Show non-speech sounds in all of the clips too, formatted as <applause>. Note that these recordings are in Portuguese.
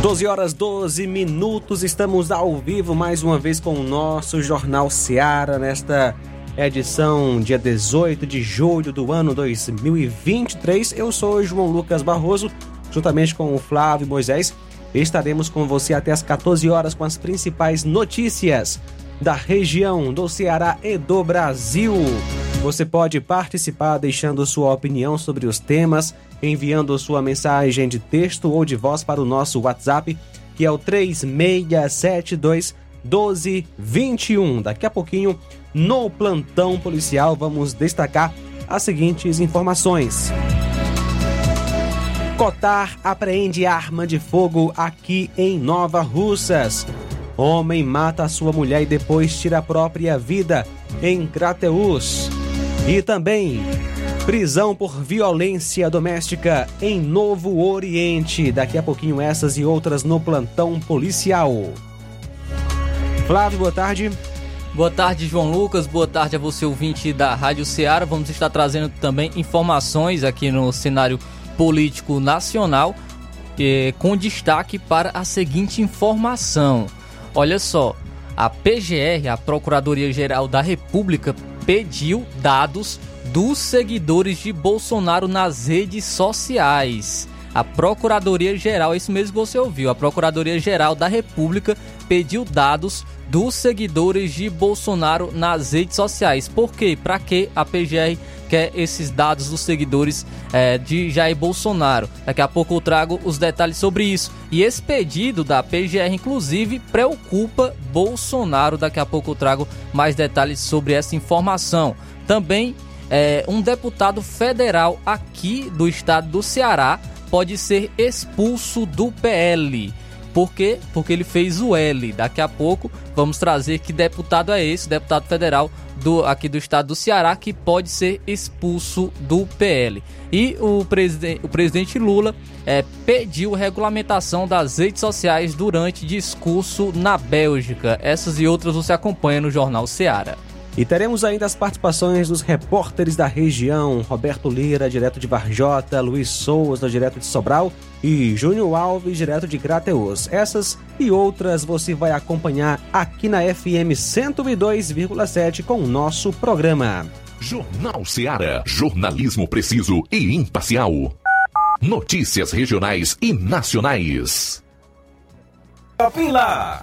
12 horas 12 minutos, estamos ao vivo mais uma vez com o nosso Jornal Seara nesta edição dia 18 de julho do ano 2023. Eu sou João Lucas Barroso, juntamente com o Flávio Moisés, estaremos com você até as 14 horas com as principais notícias da região do Ceará e do Brasil. Você pode participar deixando sua opinião sobre os temas enviando sua mensagem de texto ou de voz para o nosso WhatsApp, que é o 3672 1221. Daqui a pouquinho, no plantão policial, vamos destacar as seguintes informações. Cotar apreende arma de fogo aqui em Nova Russas. Homem mata sua mulher e depois tira a própria vida em Crateus. E também Prisão por violência doméstica em Novo Oriente. Daqui a pouquinho essas e outras no plantão policial. Flávio, boa tarde. Boa tarde, João Lucas. Boa tarde a você, ouvinte da Rádio Ceará. Vamos estar trazendo também informações aqui no cenário político nacional, eh, com destaque para a seguinte informação. Olha só, a PGR, a Procuradoria-Geral da República, pediu dados dos seguidores de Bolsonaro nas redes sociais. A Procuradoria-Geral, isso mesmo que você ouviu, a Procuradoria-Geral da República pediu dados dos seguidores de Bolsonaro nas redes sociais. Por quê? Para que a PGR quer esses dados dos seguidores é, de Jair Bolsonaro? Daqui a pouco eu trago os detalhes sobre isso. E esse pedido da PGR, inclusive, preocupa Bolsonaro. Daqui a pouco eu trago mais detalhes sobre essa informação. Também é, um deputado federal aqui do estado do Ceará pode ser expulso do PL. Por quê? Porque ele fez o L. Daqui a pouco vamos trazer que deputado é esse, deputado federal do, aqui do estado do Ceará, que pode ser expulso do PL. E o, preside o presidente Lula é, pediu regulamentação das redes sociais durante discurso na Bélgica. Essas e outras você acompanha no Jornal Ceará. E teremos ainda as participações dos repórteres da região, Roberto Lira, direto de Varjota, Luiz Souza, direto de Sobral e Júnior Alves, direto de Crateus. Essas e outras você vai acompanhar aqui na FM 102,7 com o nosso programa. Jornal Seara. Jornalismo preciso e imparcial. Notícias regionais e nacionais. Lá.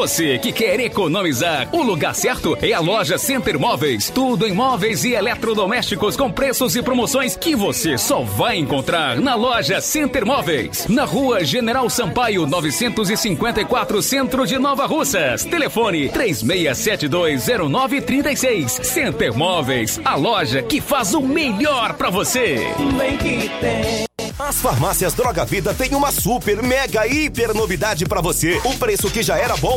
Você que quer economizar, o lugar certo é a loja Center Móveis. Tudo em móveis e eletrodomésticos com preços e promoções que você só vai encontrar na loja Center Móveis. Na rua General Sampaio, 954, Centro de Nova Russas. Telefone 36720936. Center Móveis, a loja que faz o melhor para você. Que tem. As farmácias Droga Vida têm uma super, mega, hiper novidade para você. O preço que já era bom,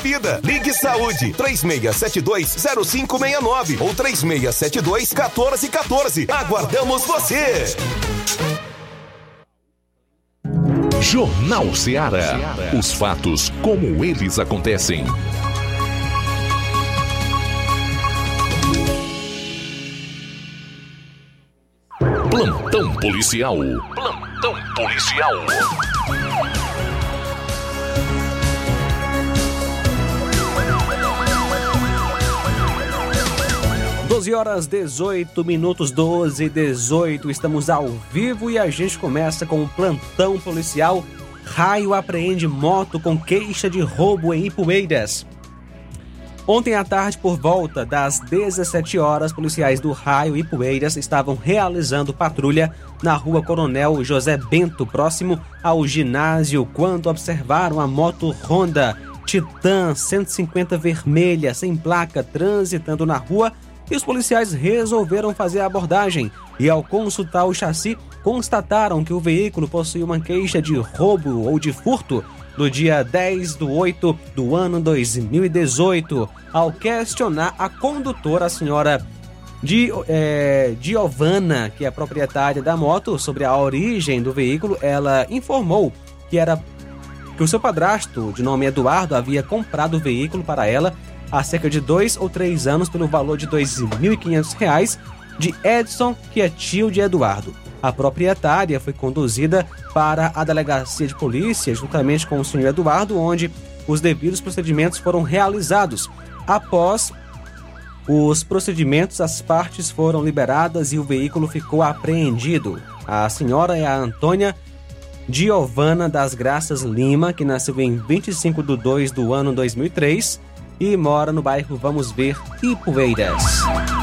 vida. Ligue Saúde 36720569 ou 36721414. Aguardamos você. Jornal Ceará. Os fatos como eles acontecem. Plantão policial. Plantão policial. 12 horas 18 minutos 12 e 18. Estamos ao vivo e a gente começa com o plantão policial. Raio apreende moto com queixa de roubo em Ipueiras. Ontem à tarde, por volta das 17 horas, policiais do Raio e estavam realizando patrulha na rua Coronel José Bento, próximo ao ginásio, quando observaram a moto Honda Titan 150 vermelha, sem placa, transitando na rua e os policiais resolveram fazer a abordagem. E ao consultar o chassi, constataram que o veículo possuía uma queixa de roubo ou de furto no dia 10 do 8 do ano 2018. Ao questionar a condutora, a senhora Di, é, Giovana, que é proprietária da moto, sobre a origem do veículo, ela informou que era que o seu padrasto, de nome Eduardo, havia comprado o veículo para ela há cerca de dois ou três anos pelo valor de R$ 2.500 de Edson, que é tio de Eduardo. A proprietária foi conduzida para a delegacia de polícia, juntamente com o senhor Eduardo, onde os devidos procedimentos foram realizados. Após os procedimentos, as partes foram liberadas e o veículo ficou apreendido. A senhora é a Antônia Giovana das Graças Lima, que nasceu em 25 de 2 do ano 2003 e mora no bairro Vamos Ver, Ipueiras.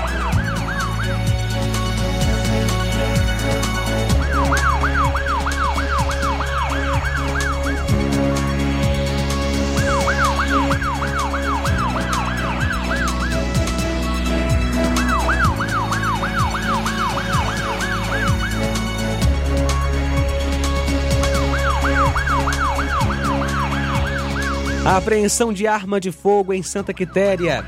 A apreensão de arma de fogo em Santa Quitéria.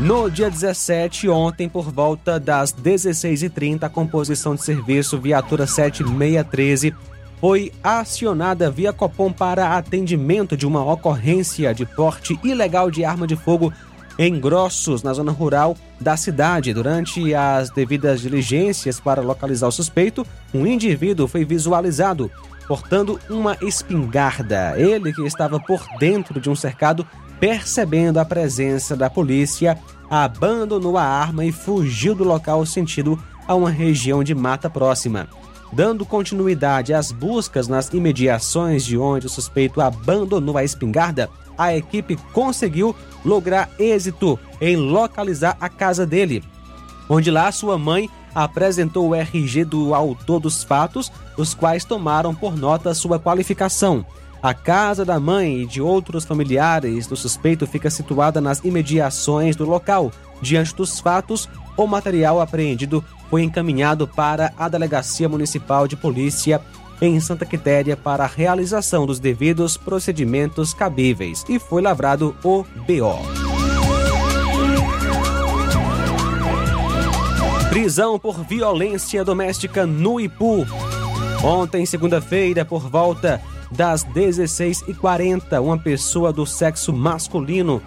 No dia 17, ontem, por volta das 16h30, a composição de serviço Viatura 7613 foi acionada via Copom para atendimento de uma ocorrência de porte ilegal de arma de fogo em Grossos, na zona rural da cidade. Durante as devidas diligências para localizar o suspeito, um indivíduo foi visualizado portando uma espingarda. Ele que estava por dentro de um cercado, percebendo a presença da polícia, abandonou a arma e fugiu do local sentido a uma região de mata próxima. Dando continuidade às buscas nas imediações de onde o suspeito abandonou a espingarda, a equipe conseguiu lograr êxito em localizar a casa dele, onde lá sua mãe apresentou o RG do autor dos fatos, os quais tomaram por nota sua qualificação. A casa da mãe e de outros familiares do suspeito fica situada nas imediações do local. Diante dos fatos, o material apreendido foi encaminhado para a Delegacia Municipal de Polícia em Santa Quitéria para a realização dos devidos procedimentos cabíveis e foi lavrado o BO. Prisão por violência doméstica no Ipu. Ontem, segunda-feira, por volta das 16h40. Uma pessoa do sexo masculino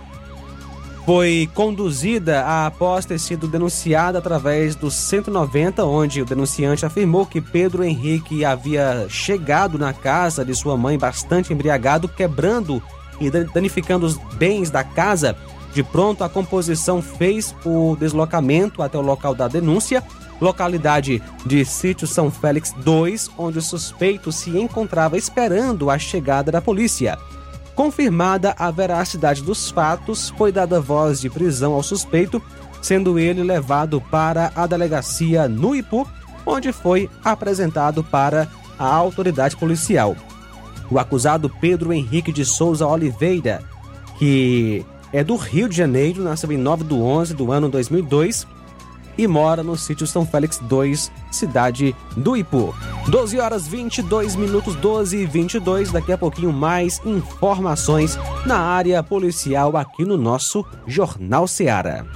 foi conduzida após ter sido denunciada através do 190, onde o denunciante afirmou que Pedro Henrique havia chegado na casa de sua mãe bastante embriagado, quebrando e danificando os bens da casa. De pronto, a composição fez o deslocamento até o local da denúncia, localidade de Sítio São Félix 2, onde o suspeito se encontrava esperando a chegada da polícia. Confirmada a veracidade dos fatos, foi dada voz de prisão ao suspeito, sendo ele levado para a delegacia no Ipu, onde foi apresentado para a autoridade policial. O acusado Pedro Henrique de Souza Oliveira, que é do Rio de Janeiro, nasceu em 9 de 11 do ano 2002 e mora no sítio São Félix 2, cidade do Ipu. 12 horas 22 minutos, 12 e 22. Daqui a pouquinho mais informações na área policial aqui no nosso Jornal Seara.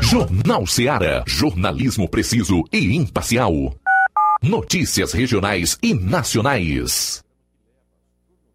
Jornal Seara. Jornalismo preciso e imparcial. Notícias regionais e nacionais.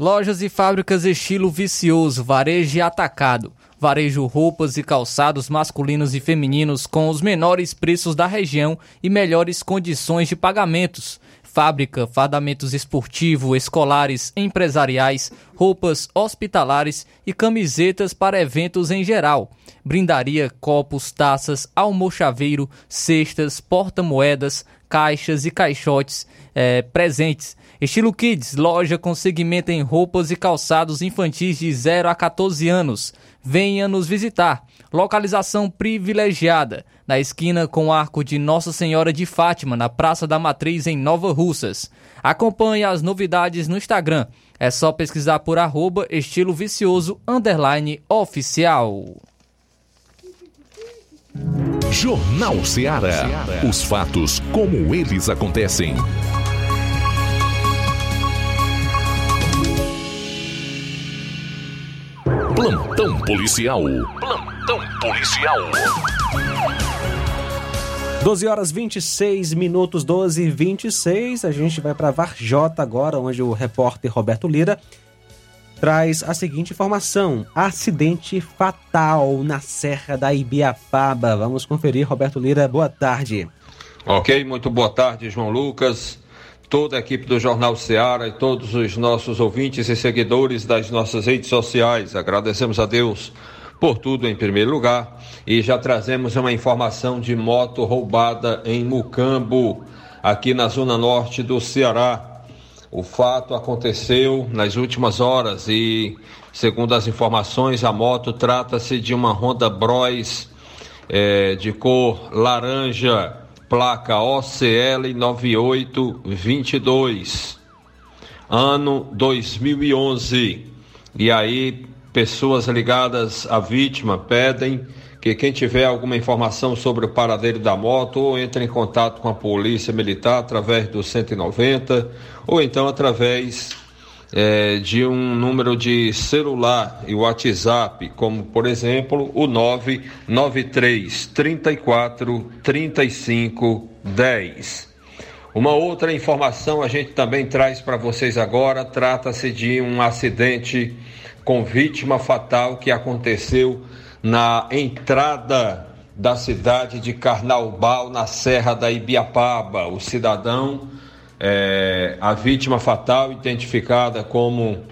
Lojas e fábricas estilo vicioso, varejo e atacado. Varejo roupas e calçados masculinos e femininos com os menores preços da região e melhores condições de pagamentos. Fábrica, fardamentos esportivos, escolares, empresariais, roupas hospitalares e camisetas para eventos em geral. Brindaria, copos, taças, almochaveiro, cestas, porta-moedas, caixas e caixotes é, presentes. Estilo Kids, loja com segmento em roupas e calçados infantis de 0 a 14 anos. Venha nos visitar. Localização privilegiada, na esquina com o arco de Nossa Senhora de Fátima, na Praça da Matriz, em Nova Russas. Acompanhe as novidades no Instagram. É só pesquisar por arroba estilo vicioso underline oficial. Jornal Seara. Os fatos como eles acontecem. Plantão policial. Plantão policial. 12 horas 26 minutos, 12 e 26. A gente vai para Varjota agora, onde o repórter Roberto Lira traz a seguinte informação: acidente fatal na Serra da Ibiapaba. Vamos conferir, Roberto Lira. Boa tarde. Ok, muito boa tarde, João Lucas, toda a equipe do Jornal Ceará e todos os nossos ouvintes e seguidores das nossas redes sociais. Agradecemos a Deus por tudo em primeiro lugar e já trazemos uma informação de moto roubada em Mucambo, aqui na zona norte do Ceará. O fato aconteceu nas últimas horas e, segundo as informações, a moto trata-se de uma Honda Bros é, de cor laranja placa OCL 9822, ano 2011. E aí, pessoas ligadas à vítima pedem que quem tiver alguma informação sobre o paradeiro da moto ou entre em contato com a polícia militar através do 190 ou então através é, de um número de celular e WhatsApp, como por exemplo o 993 34 35 10. Uma outra informação a gente também traz para vocês agora: trata-se de um acidente com vítima fatal que aconteceu na entrada da cidade de Carnaubal, na Serra da Ibiapaba. O cidadão é, a vítima fatal, identificada como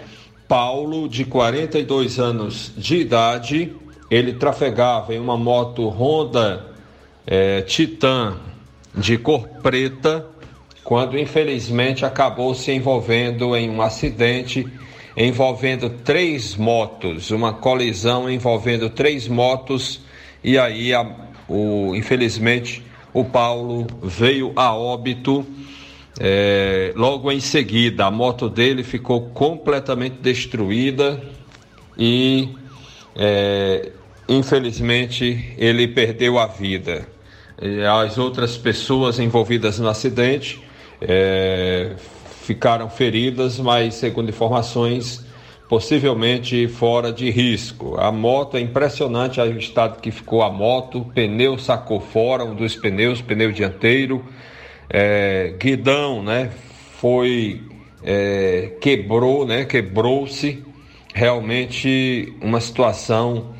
Paulo, de 42 anos de idade, ele trafegava em uma moto Honda é, Titan de cor preta, quando infelizmente acabou se envolvendo em um acidente envolvendo três motos, uma colisão envolvendo três motos, e aí, a, o, infelizmente, o Paulo veio a óbito é, logo em seguida, a moto dele ficou completamente destruída e, é, infelizmente, ele perdeu a vida. As outras pessoas envolvidas no acidente é, ficaram feridas, mas, segundo informações, possivelmente fora de risco. A moto é impressionante o estado que ficou a moto, pneu sacou fora, um dos pneus, pneu dianteiro é, guidão, né? Foi é, quebrou, né? Quebrou-se realmente uma situação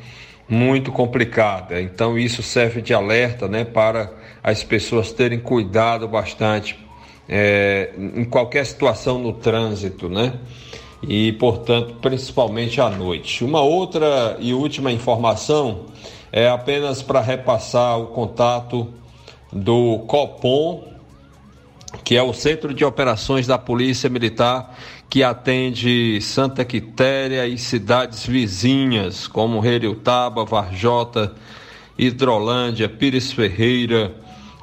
muito complicada. Então isso serve de alerta, né? Para as pessoas terem cuidado bastante é, em qualquer situação no trânsito, né? E portanto, principalmente à noite. Uma outra e última informação é apenas para repassar o contato do Copom que é o Centro de Operações da Polícia Militar, que atende Santa Quitéria e cidades vizinhas, como Reriutaba, Varjota, Hidrolândia, Pires Ferreira,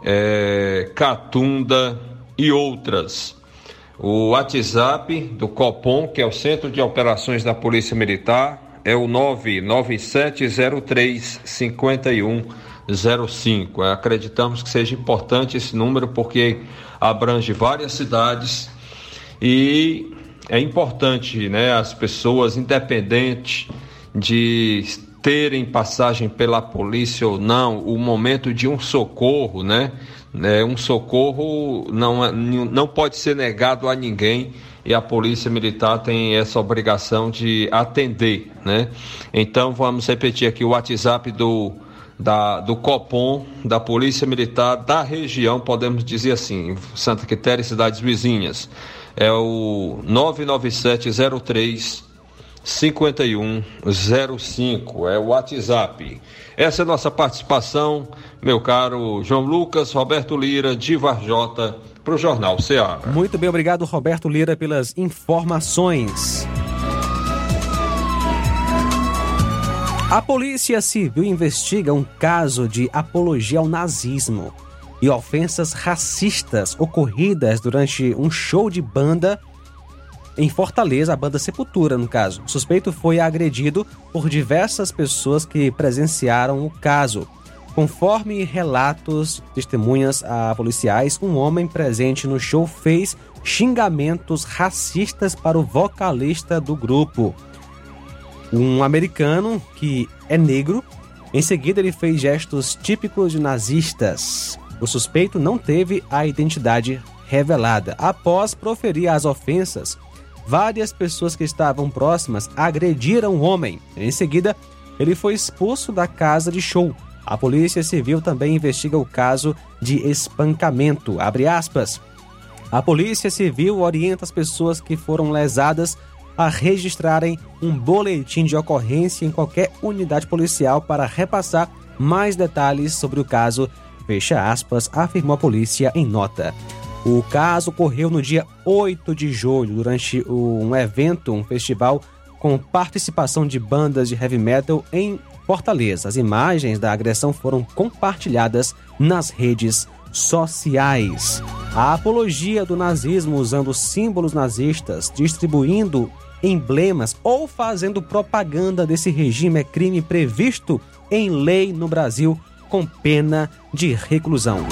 é, Catunda e outras. O WhatsApp do COPOM, que é o Centro de Operações da Polícia Militar, é o 99703 5105. Acreditamos que seja importante esse número porque abrange várias cidades e é importante, né, as pessoas independente de terem passagem pela polícia ou não, o momento de um socorro, né? É, um socorro não, é, não pode ser negado a ninguém e a polícia militar tem essa obrigação de atender, né? Então vamos repetir aqui o WhatsApp do da, do COPOM, da Polícia Militar da região, podemos dizer assim, Santa Quitéria e cidades vizinhas. É o 99703 5105, é o WhatsApp. Essa é a nossa participação, meu caro João Lucas, Roberto Lira, de Varjota, para o Jornal Ceará. Muito bem, obrigado, Roberto Lira, pelas informações. A Polícia Civil investiga um caso de apologia ao nazismo e ofensas racistas ocorridas durante um show de banda em Fortaleza, a banda Sepultura, no caso. O suspeito foi agredido por diversas pessoas que presenciaram o caso. Conforme relatos, testemunhas a policiais, um homem presente no show fez xingamentos racistas para o vocalista do grupo um americano que é negro. Em seguida, ele fez gestos típicos de nazistas. O suspeito não teve a identidade revelada. Após proferir as ofensas, várias pessoas que estavam próximas agrediram o homem. Em seguida, ele foi expulso da casa de show. A Polícia Civil também investiga o caso de espancamento. A Polícia Civil orienta as pessoas que foram lesadas a registrarem um boletim de ocorrência em qualquer unidade policial para repassar mais detalhes sobre o caso. Fecha aspas, afirmou a polícia em nota. O caso ocorreu no dia 8 de julho, durante um evento, um festival com participação de bandas de heavy metal em Fortaleza. As imagens da agressão foram compartilhadas nas redes sociais. A apologia do nazismo usando símbolos nazistas, distribuindo emblemas ou fazendo propaganda desse regime é crime previsto em lei no Brasil com pena de reclusão.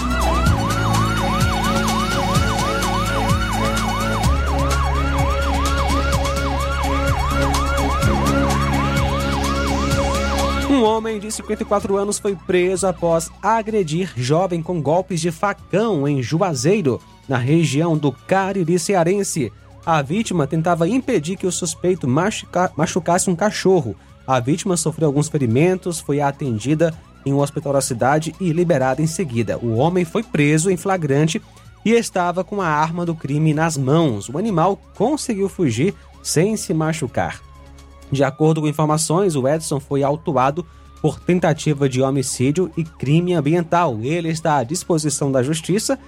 Um homem de 54 anos foi preso após agredir jovem com golpes de facão em Juazeiro, na região do Cariri Cearense. A vítima tentava impedir que o suspeito machuca, machucasse um cachorro. A vítima sofreu alguns ferimentos, foi atendida em um hospital da cidade e liberada em seguida. O homem foi preso em flagrante e estava com a arma do crime nas mãos. O animal conseguiu fugir sem se machucar. De acordo com informações, o Edson foi autuado por tentativa de homicídio e crime ambiental. Ele está à disposição da justiça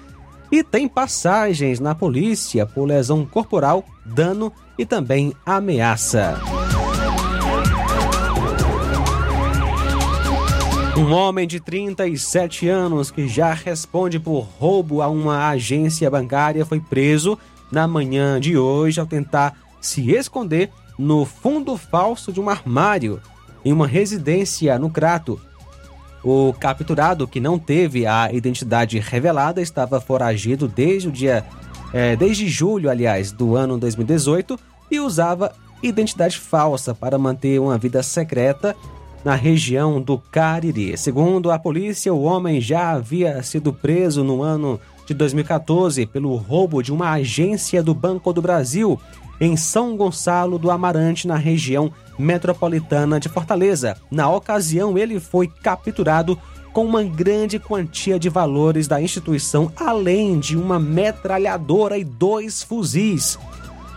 e tem passagens na polícia por lesão corporal, dano e também ameaça. Um homem de 37 anos que já responde por roubo a uma agência bancária foi preso na manhã de hoje ao tentar se esconder no fundo falso de um armário em uma residência no Crato, o capturado, que não teve a identidade revelada, estava foragido desde o dia. É, desde julho, aliás, do ano 2018 e usava identidade falsa para manter uma vida secreta na região do Cariri. Segundo a polícia, o homem já havia sido preso no ano de 2014 pelo roubo de uma agência do Banco do Brasil em São Gonçalo do Amarante, na região metropolitana de Fortaleza. Na ocasião, ele foi capturado com uma grande quantia de valores da instituição, além de uma metralhadora e dois fuzis.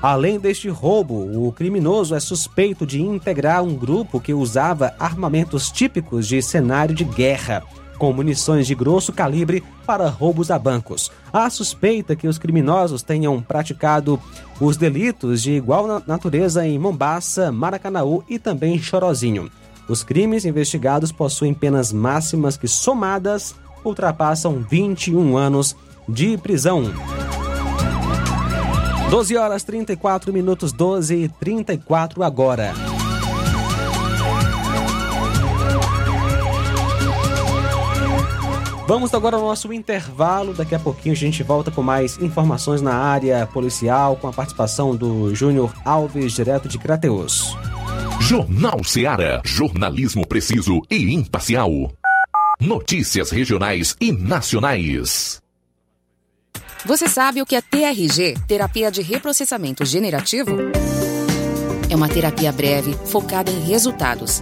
Além deste roubo, o criminoso é suspeito de integrar um grupo que usava armamentos típicos de cenário de guerra com munições de grosso calibre para roubos a bancos. Há suspeita que os criminosos tenham praticado os delitos de igual natureza em Mombaça, Maracanaú e também Chorozinho. Os crimes investigados possuem penas máximas que, somadas, ultrapassam 21 anos de prisão. 12 horas 34 minutos, 12 e 34 agora. Vamos agora ao nosso intervalo. Daqui a pouquinho a gente volta com mais informações na área policial, com a participação do Júnior Alves, direto de Crateus. Jornal Seara. Jornalismo preciso e imparcial. Notícias regionais e nacionais. Você sabe o que é TRG terapia de reprocessamento generativo? É uma terapia breve, focada em resultados.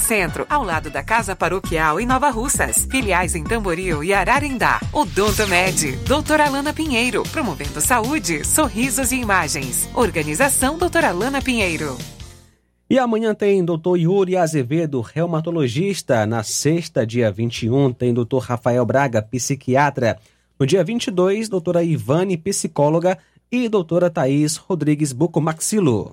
Centro, ao lado da Casa Paroquial em Nova Russas. Filiais em Tamboril e Ararindá. Odonto Med, doutora Alana Pinheiro, promovendo saúde, sorrisos e imagens. Organização doutora Alana Pinheiro. E amanhã tem doutor Yuri Azevedo, reumatologista. Na sexta, dia 21, tem doutor Rafael Braga, psiquiatra. No dia 22, doutora Ivane, psicóloga. E doutora Thaís Rodrigues Bucomaxilo.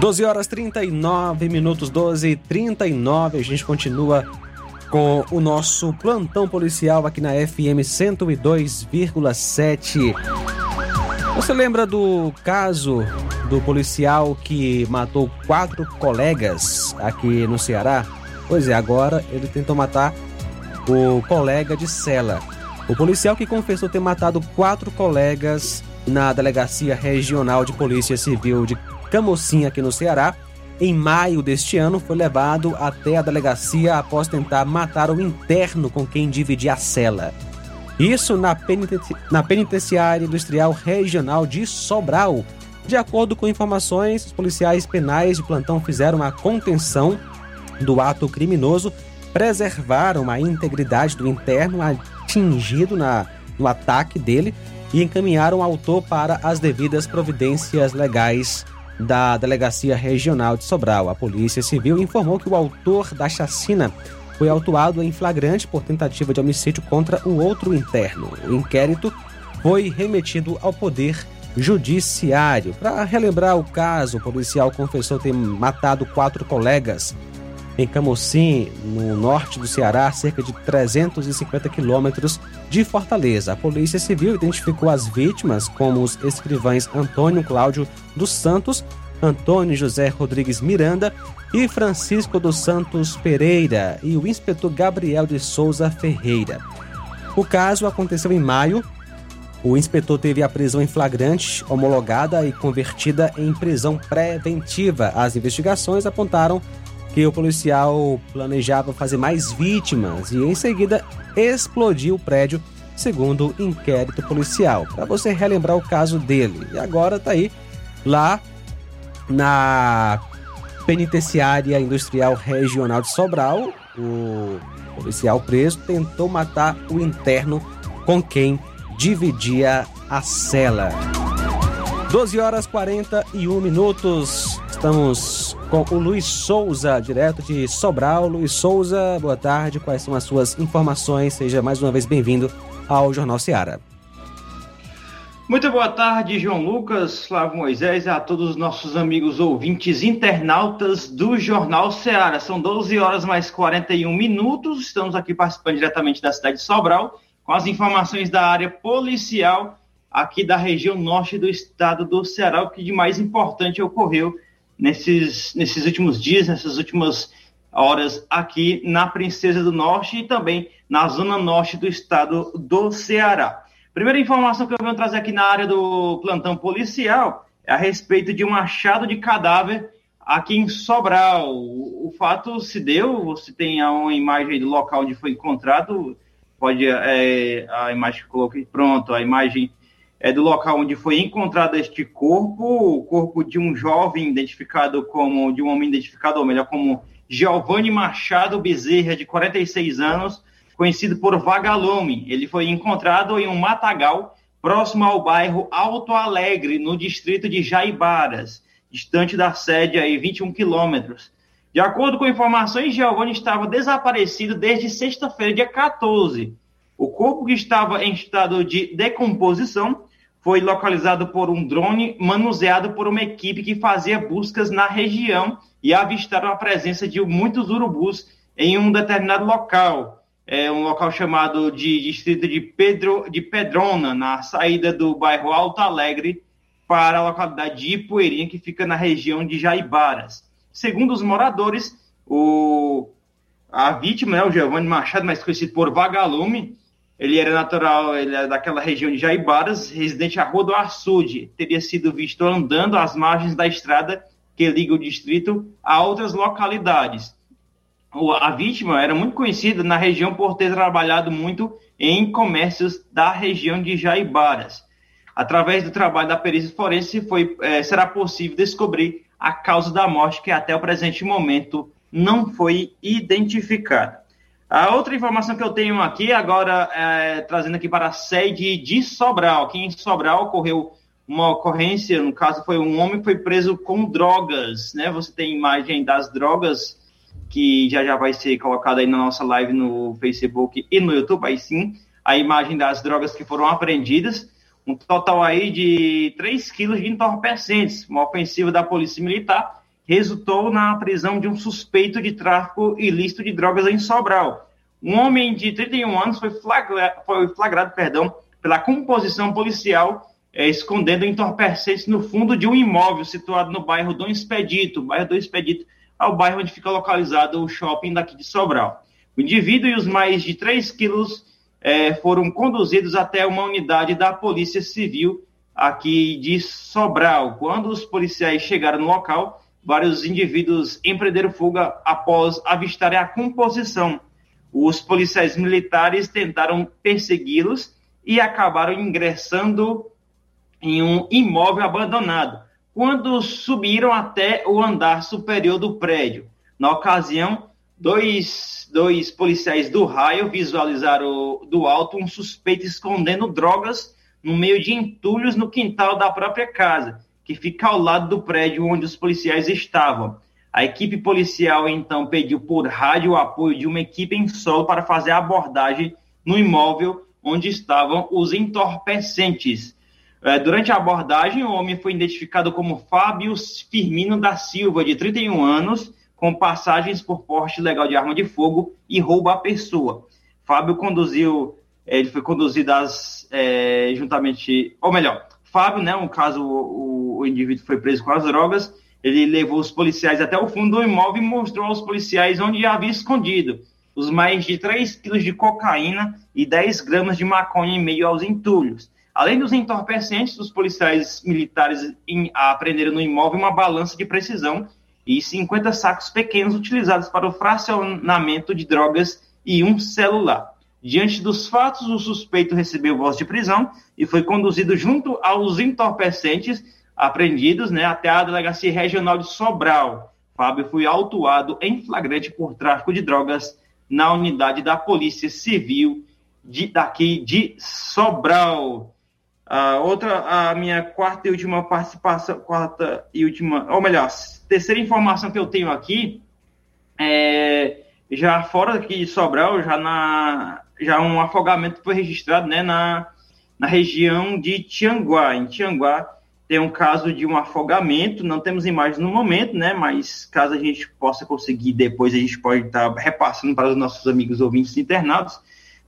Doze horas 39 minutos, 12 e 39. A gente continua com o nosso plantão policial aqui na FM 102,7. Você lembra do caso do policial que matou quatro colegas aqui no Ceará? Pois é, agora ele tentou matar o colega de cela. O policial que confessou ter matado quatro colegas na Delegacia Regional de Polícia Civil de Camocim, aqui no Ceará, em maio deste ano, foi levado até a delegacia após tentar matar o interno com quem dividia a cela. Isso na, penitenci... na Penitenciária Industrial Regional de Sobral. De acordo com informações, os policiais penais de plantão fizeram a contenção do ato criminoso, preservaram a integridade do interno atingido na... no ataque dele e encaminharam o autor para as devidas providências legais da Delegacia Regional de Sobral. A Polícia Civil informou que o autor da chacina foi autuado em flagrante por tentativa de homicídio contra o outro interno. O inquérito foi remetido ao Poder Judiciário. Para relembrar o caso, o policial confessou ter matado quatro colegas em Camocim, no norte do Ceará, cerca de 350 quilômetros de Fortaleza. A Polícia Civil identificou as vítimas como os escrivães Antônio Cláudio dos Santos, Antônio José Rodrigues Miranda e Francisco dos Santos Pereira e o inspetor Gabriel de Souza Ferreira. O caso aconteceu em maio. O inspetor teve a prisão em flagrante, homologada e convertida em prisão preventiva. As investigações apontaram que o policial planejava fazer mais vítimas e em seguida explodiu o prédio, segundo o inquérito policial. Para você relembrar o caso dele. E agora tá aí lá na Penitenciária Industrial Regional de Sobral, o policial preso tentou matar o interno com quem dividia a cela. 12 horas 41 minutos. Estamos com o Luiz Souza, direto de Sobral. Luiz Souza, boa tarde. Quais são as suas informações? Seja mais uma vez bem-vindo ao Jornal Seara. Muito boa tarde, João Lucas, Flávio Moisés e a todos os nossos amigos ouvintes internautas do Jornal Ceará. São 12 horas mais 41 minutos. Estamos aqui participando diretamente da cidade de Sobral com as informações da área policial aqui da região norte do estado do Ceará, o que de mais importante ocorreu nesses, nesses últimos dias, nessas últimas horas aqui na Princesa do Norte e também na zona norte do estado do Ceará. Primeira informação que eu venho trazer aqui na área do plantão policial é a respeito de um achado de cadáver aqui em Sobral. O, o fato se deu, você tem uma imagem do local onde foi encontrado, pode é, a imagem que coloquei pronto, a imagem é do local onde foi encontrado este corpo, o corpo de um jovem identificado como, de um homem identificado, ou melhor, como Giovanni Machado Bezerra, de 46 anos, conhecido por Vagalume. Ele foi encontrado em um matagal próximo ao bairro Alto Alegre, no distrito de Jaibaras, distante da sede aí 21 quilômetros. De acordo com informações, Giovanni estava desaparecido desde sexta-feira, dia 14. O corpo que estava em estado de decomposição foi localizado por um drone manuseado por uma equipe que fazia buscas na região e avistaram a presença de muitos urubus em um determinado local é um local chamado de distrito de Pedro de Pedrona, na saída do bairro Alto Alegre para a localidade de Ipueirinha, que fica na região de Jaibaras. Segundo os moradores, o, a vítima, né, o Giovanni Machado, mais conhecido por Vagalume, ele era natural ele era daquela região de Jaibaras, residente à Rua do Açude. Teria sido visto andando às margens da estrada que liga o distrito a outras localidades a vítima era muito conhecida na região por ter trabalhado muito em comércios da região de Jaibaras. Através do trabalho da perícia forense, foi, é, será possível descobrir a causa da morte, que até o presente momento não foi identificada. A outra informação que eu tenho aqui, agora é, trazendo aqui para a sede de Sobral. Aqui em Sobral ocorreu uma ocorrência, no caso foi um homem que foi preso com drogas, né? Você tem imagem das drogas que já já vai ser colocado aí na nossa live no Facebook e no YouTube, aí sim, a imagem das drogas que foram apreendidas, um total aí de 3 quilos de entorpecentes, uma ofensiva da Polícia Militar, resultou na prisão de um suspeito de tráfico ilícito de drogas em Sobral. Um homem de 31 anos foi, flagra, foi flagrado perdão, pela composição policial é, escondendo entorpecentes no fundo de um imóvel situado no bairro Dom Expedito, bairro Dom Expedito, ao bairro onde fica localizado o shopping daqui de Sobral. O indivíduo e os mais de 3 quilos é, foram conduzidos até uma unidade da Polícia Civil aqui de Sobral. Quando os policiais chegaram no local, vários indivíduos empreenderam fuga após avistarem a composição. Os policiais militares tentaram persegui-los e acabaram ingressando em um imóvel abandonado quando subiram até o andar superior do prédio. Na ocasião, dois, dois policiais do raio visualizaram do alto um suspeito escondendo drogas no meio de entulhos no quintal da própria casa, que fica ao lado do prédio onde os policiais estavam. A equipe policial então pediu por rádio o apoio de uma equipe em solo para fazer a abordagem no imóvel onde estavam os entorpecentes. É, durante a abordagem, o homem foi identificado como Fábio Firmino da Silva, de 31 anos, com passagens por porte legal de arma de fogo e roubo à pessoa. Fábio conduziu, é, ele foi conduzido às, é, juntamente, ou melhor, Fábio, né, no caso o, o indivíduo foi preso com as drogas, ele levou os policiais até o fundo do imóvel e mostrou aos policiais onde havia escondido os mais de 3 quilos de cocaína e 10 gramas de maconha em meio aos entulhos. Além dos entorpecentes, os policiais militares apreenderam no imóvel uma balança de precisão e 50 sacos pequenos utilizados para o fracionamento de drogas e um celular. Diante dos fatos, o suspeito recebeu voz de prisão e foi conduzido junto aos entorpecentes apreendidos né, até a Delegacia Regional de Sobral. Fábio foi autuado em flagrante por tráfico de drogas na unidade da Polícia Civil de, daqui de Sobral. A outra, a minha quarta e última participação, quarta e última, ou melhor, terceira informação que eu tenho aqui é já fora aqui de Sobral, já na já um afogamento foi registrado, né, na, na região de Tianguá. Em Tianguá tem um caso de um afogamento, não temos imagens no momento, né, mas caso a gente possa conseguir depois, a gente pode estar repassando para os nossos amigos ouvintes internados.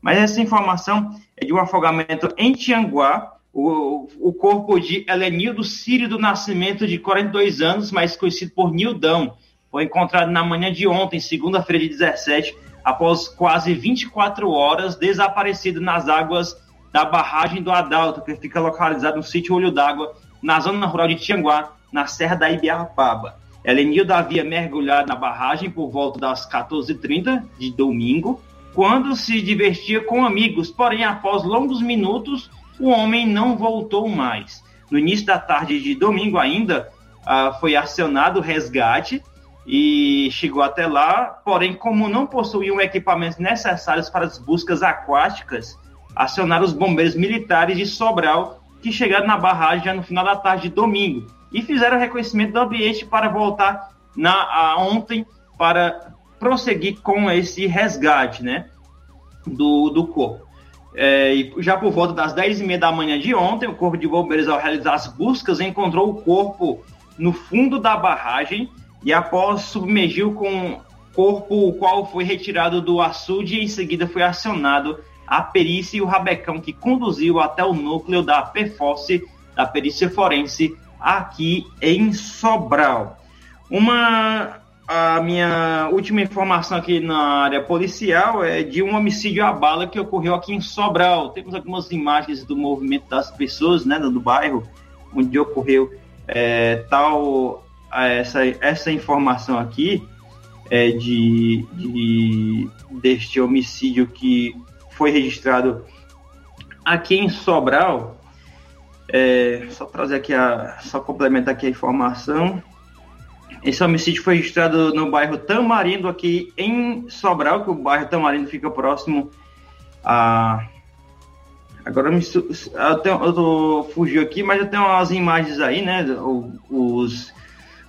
Mas essa informação é de um afogamento em Tianguá, o, o corpo de Helenildo Sírio do Nascimento, de 42 anos, mais conhecido por Nildão, foi encontrado na manhã de ontem, segunda-feira de 17, após quase 24 horas desaparecido nas águas da barragem do Adalto, que fica localizado no sítio Olho d'Água, na zona rural de Tianguá, na Serra da Ibiapaba. Helenildo havia mergulhado na barragem por volta das 14h30 de domingo, quando se divertia com amigos, porém, após longos minutos, o homem não voltou mais. No início da tarde de domingo ainda, uh, foi acionado o resgate e chegou até lá, porém, como não possuíam equipamentos necessários para as buscas aquáticas, acionaram os bombeiros militares de Sobral, que chegaram na barragem já no final da tarde de domingo, e fizeram reconhecimento do ambiente para voltar na, ontem para prosseguir com esse resgate né, do, do corpo. É, e já por volta das 10h30 da manhã de ontem, o Corpo de Bombeiros, ao realizar as buscas, encontrou o corpo no fundo da barragem e após submergiu com corpo o qual foi retirado do açude e em seguida foi acionado a perícia e o rabecão que conduziu até o núcleo da PFOSSE, da perícia forense, aqui em Sobral. Uma a minha última informação aqui na área policial é de um homicídio à bala que ocorreu aqui em Sobral. Temos algumas imagens do movimento das pessoas, né, do bairro onde ocorreu é, tal essa, essa informação aqui é, de, de deste homicídio que foi registrado aqui em Sobral. É, só trazer aqui a, só complementar aqui a informação. Esse homicídio foi registrado no bairro Tamarindo, aqui em Sobral, que o bairro Tamarindo fica próximo a. Agora me, eu, tenho, eu tô, fugiu aqui, mas eu tenho umas imagens aí, né? Os,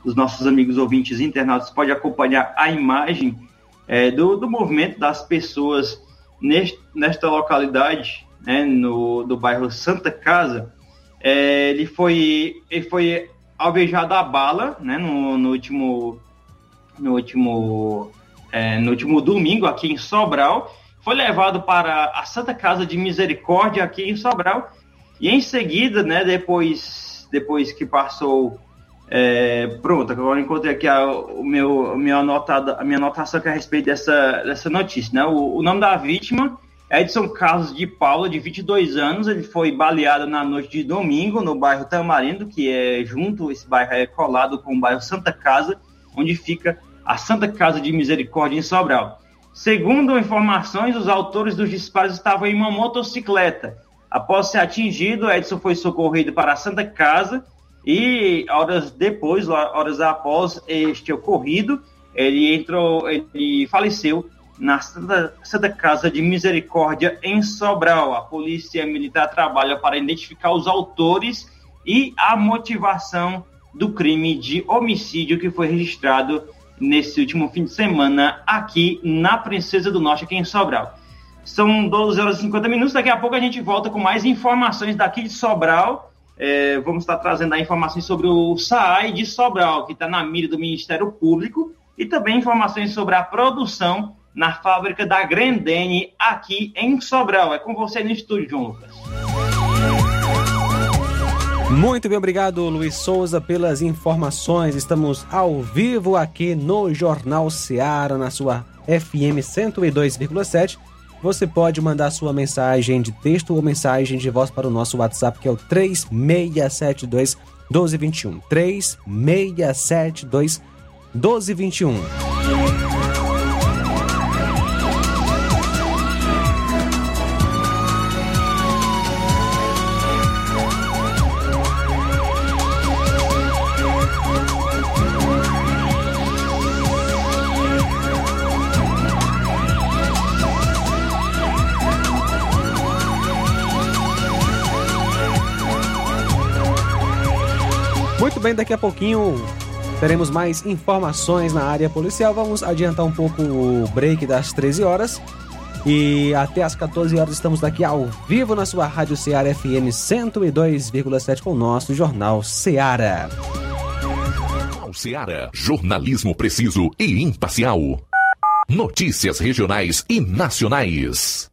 os nossos amigos ouvintes internautas podem acompanhar a imagem é, do, do movimento das pessoas neste, nesta localidade, né, no, do bairro Santa Casa. É, ele, foi, ele foi alvejado a bala né, no, no último, no, último, é, no último domingo aqui em Sobral. Foi levado para a Santa Casa de Misericórdia aqui em Sobral. E em seguida, né, depois, depois que passou é, pronto, agora encontrei aqui a, o meu, minha anotada, a minha anotação que é a respeito dessa, dessa notícia. Né? O, o, nome da vítima é Edson Carlos de Paula, de 22 anos. Ele foi baleado na noite de domingo no bairro Tamarindo, que é junto, esse bairro é colado com o bairro Santa Casa, onde fica a Santa Casa de Misericórdia em Sobral. Segundo informações, os autores dos disparos estavam em uma motocicleta. Após ser atingido, Edson foi socorrido para a Santa Casa e horas depois, horas após este ocorrido, ele entrou, ele faleceu na Santa, Santa Casa de Misericórdia em Sobral. A polícia militar trabalha para identificar os autores e a motivação do crime de homicídio que foi registrado nesse último fim de semana aqui na Princesa do Norte, aqui em Sobral. São 12 horas e 50 minutos. Daqui a pouco a gente volta com mais informações daqui de Sobral é, vamos estar trazendo informações sobre o SAAI de Sobral, que está na mira do Ministério Público, e também informações sobre a produção na fábrica da Grendene aqui em Sobral. É com você no estúdio, João Lucas. Muito bem, obrigado Luiz Souza pelas informações. Estamos ao vivo aqui no Jornal Seara, na sua FM 102,7 você pode mandar sua mensagem de texto ou mensagem de voz para o nosso WhatsApp, que é o 3672 1221. 3672 1221. Bem, daqui a pouquinho teremos mais informações na área policial. Vamos adiantar um pouco o break das 13 horas. E até às 14 horas estamos daqui ao vivo na sua Rádio Ceará FM 102,7 com o nosso Jornal Ceará. Ceará, jornalismo preciso e imparcial. Notícias regionais e nacionais.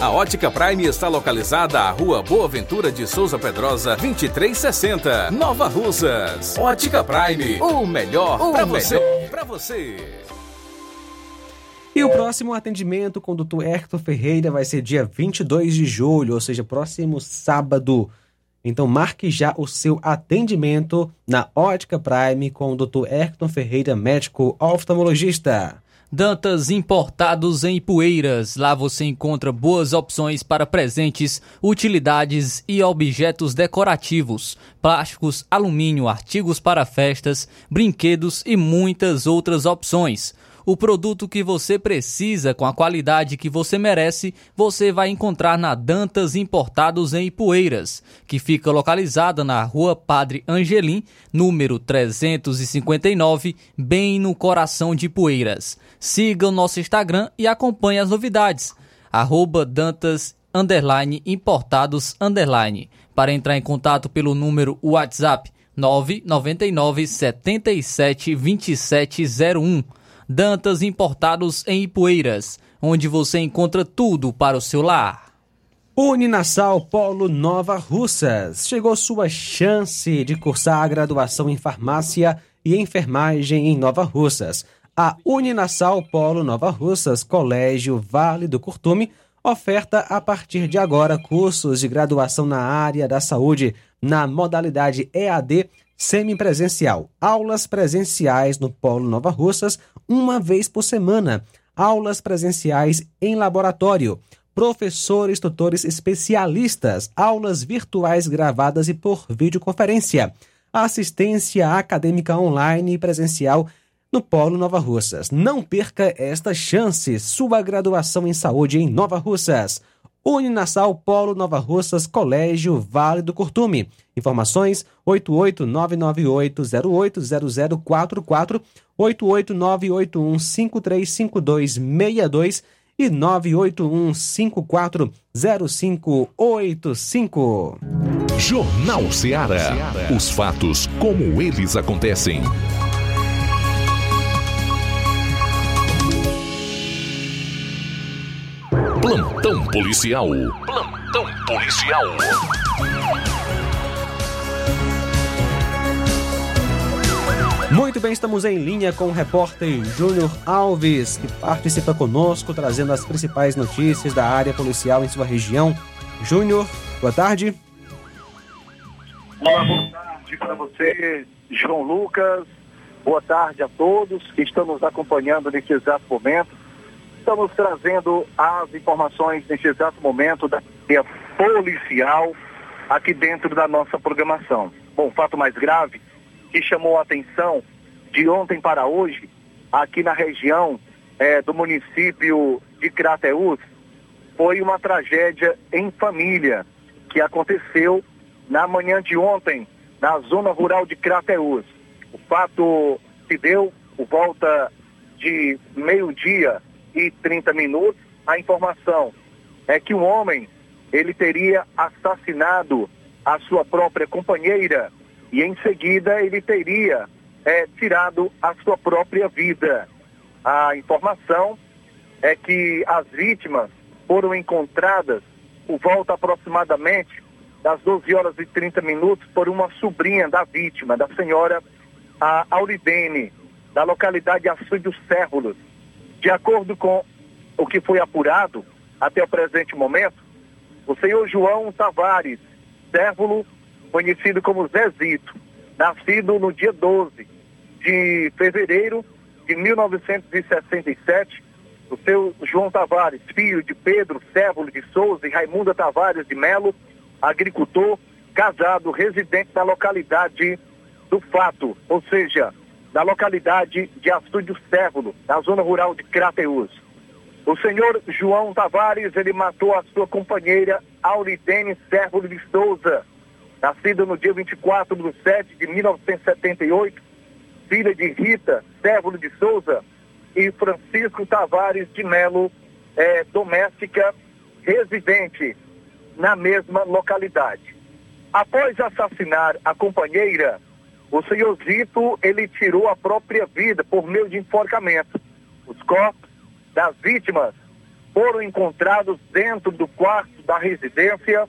A Ótica Prime está localizada à Rua Boa Ventura de Souza Pedrosa, 2360, Nova Russas. Ótica Prime, o melhor para você. Pra você. E o próximo atendimento com o Dr. Hector Ferreira vai ser dia 22 de julho, ou seja, próximo sábado. Então marque já o seu atendimento na Ótica Prime com o Dr. Hector Ferreira, médico oftalmologista. Dantas Importados em Poeiras. Lá você encontra boas opções para presentes, utilidades e objetos decorativos, plásticos, alumínio, artigos para festas, brinquedos e muitas outras opções. O produto que você precisa com a qualidade que você merece, você vai encontrar na Dantas Importados em Ipueiras, que fica localizada na Rua Padre Angelim, número 359, bem no coração de Ipueiras. Siga o nosso Instagram e acompanhe as novidades. Arroba Dantas underline, Importados underline. Para entrar em contato pelo número WhatsApp 999 77 2701. Dantas Importados em Ipueiras, onde você encontra tudo para o seu lar. Uninasal Polo Nova Russas. Chegou sua chance de cursar a graduação em farmácia e enfermagem em Nova Russas. A Uninasal Polo Nova Russas, Colégio Vale do Curtume, oferta a partir de agora cursos de graduação na área da saúde na modalidade EAD semipresencial. Aulas presenciais no Polo Nova Russas uma vez por semana. aulas presenciais em laboratório, professores, tutores especialistas, aulas virtuais gravadas e por videoconferência, assistência acadêmica online e presencial no Polo Nova Russas. Não perca esta chance, sua graduação em saúde em Nova Russas. Uninassal Polo Nova Russas, Colégio Vale do Curtume. Informações 88998080044, 88981535262 e 981540585. Jornal Ceará. Os fatos como eles acontecem. Plantão policial. Plantão policial. Muito bem, estamos em linha com o repórter Júnior Alves, que participa conosco, trazendo as principais notícias da área policial em sua região. Júnior, boa tarde. Olá, boa tarde para você, João Lucas. Boa tarde a todos que estão nos acompanhando nesse exato momento. Estamos trazendo as informações nesse exato momento da área policial aqui dentro da nossa programação. Bom, fato mais grave que chamou a atenção de ontem para hoje, aqui na região é, do município de Crateús, foi uma tragédia em família que aconteceu na manhã de ontem, na zona rural de Crateús. O fato se deu por volta de meio-dia e 30 minutos. A informação é que um homem ele teria assassinado a sua própria companheira e em seguida ele teria é, tirado a sua própria vida. A informação é que as vítimas foram encontradas por volta aproximadamente das 12 horas e 30 minutos por uma sobrinha da vítima, da senhora a Auridene, da localidade Açude dos Cérvulos. De acordo com o que foi apurado até o presente momento, o senhor João Tavares, Cérvulo, conhecido como Zezito, nascido no dia 12 de fevereiro de 1967, o seu João Tavares, filho de Pedro Cérvulo de Souza e Raimunda Tavares de Melo, agricultor, casado, residente da localidade do Fato, ou seja, da localidade de Astúdio Cérvulo, na zona rural de Crateús. O senhor João Tavares, ele matou a sua companheira Auridene Cérvulo de Souza, nascida no dia 24 de 7 de 1978, filha de Rita Cérvulo de Souza e Francisco Tavares de Melo, é, doméstica, residente na mesma localidade. Após assassinar a companheira, o senhor Zito, ele tirou a própria vida por meio de enforcamento. Os corpos das vítimas foram encontrados dentro do quarto da residência.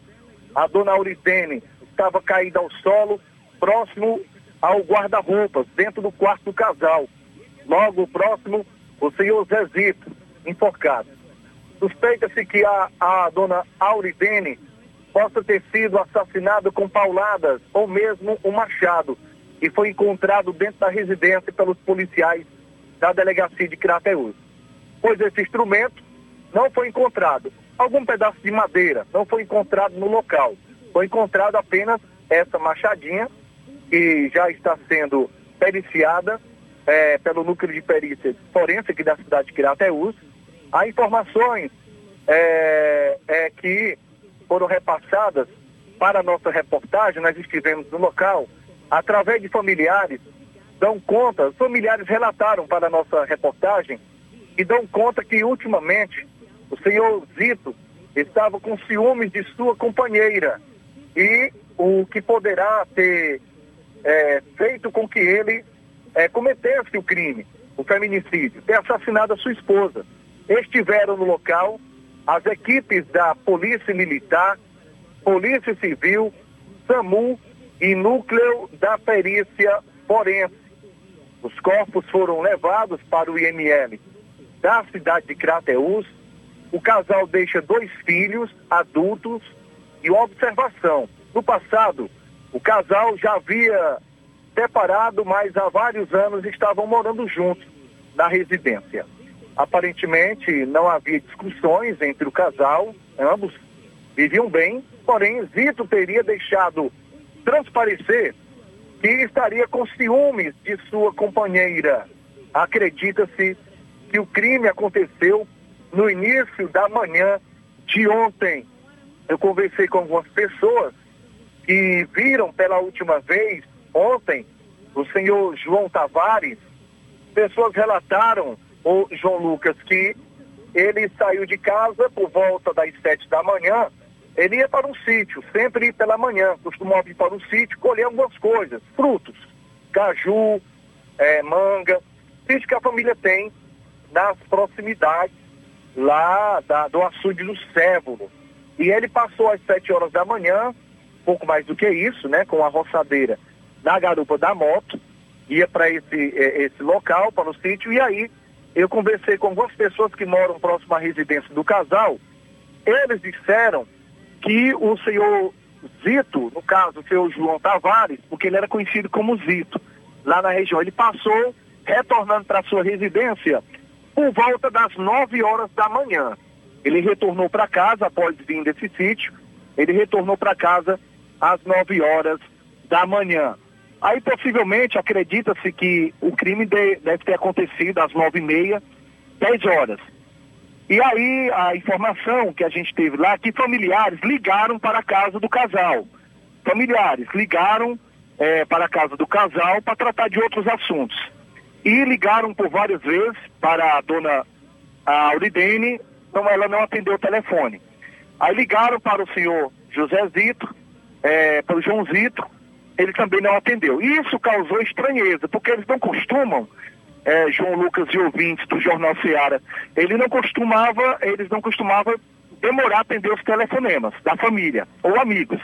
A dona Auritene estava caída ao solo, próximo ao guarda-roupas, dentro do quarto do casal. Logo próximo, o senhor Zezito, enforcado. Suspeita-se que a, a dona Auridene possa ter sido assassinada com pauladas ou mesmo um machado e foi encontrado dentro da residência pelos policiais da delegacia de Crateús. Pois esse instrumento não foi encontrado. Algum pedaço de madeira não foi encontrado no local. Foi encontrado apenas essa machadinha, que já está sendo periciada é, pelo núcleo de perícia forense aqui da cidade de Crateús. Há informações é, é, que foram repassadas para a nossa reportagem, nós estivemos no local, através de familiares, dão conta, familiares relataram para a nossa reportagem e dão conta que ultimamente o senhor Zito estava com ciúmes de sua companheira e o que poderá ter é, feito com que ele é, cometesse o crime, o feminicídio, ter assassinado a sua esposa. Estiveram no local as equipes da Polícia Militar, Polícia Civil, SAMU e núcleo da perícia forense. Os corpos foram levados para o IML da cidade de Crateús. O casal deixa dois filhos adultos e uma observação. No passado, o casal já havia separado, mas há vários anos estavam morando juntos na residência. Aparentemente não havia discussões entre o casal, ambos viviam bem, porém Zito teria deixado transparecer que estaria com ciúmes de sua companheira. Acredita-se que o crime aconteceu no início da manhã de ontem. Eu conversei com algumas pessoas que viram pela última vez ontem o senhor João Tavares. Pessoas relataram, o João Lucas, que ele saiu de casa por volta das sete da manhã. Ele ia para um sítio, sempre pela manhã, costumava ir para um sítio, colher algumas coisas, frutos, caju, é, manga, sítio que a família tem nas proximidades lá da, do açude do Cévulo. E ele passou às sete horas da manhã, pouco mais do que isso, né, com a roçadeira na garupa da moto, ia para esse, esse local, para o sítio, e aí eu conversei com algumas pessoas que moram próximo à residência do casal. Eles disseram que o senhor Zito, no caso, o senhor João Tavares, porque ele era conhecido como Zito, lá na região, ele passou retornando para sua residência por volta das 9 horas da manhã. Ele retornou para casa após vir desse sítio, ele retornou para casa às 9 horas da manhã. Aí possivelmente acredita-se que o crime de, deve ter acontecido às 9h30, 10 horas. E aí a informação que a gente teve lá, que familiares ligaram para a casa do casal. Familiares ligaram é, para a casa do casal para tratar de outros assuntos. E ligaram por várias vezes para a dona Auridene, então ela não atendeu o telefone. Aí ligaram para o senhor José Zito, é, para o João Zito, ele também não atendeu. E isso causou estranheza, porque eles não costumam é, João Lucas e ouvintes do Jornal Seara, ele não costumava, eles não costumavam demorar a atender os telefonemas da família ou amigos.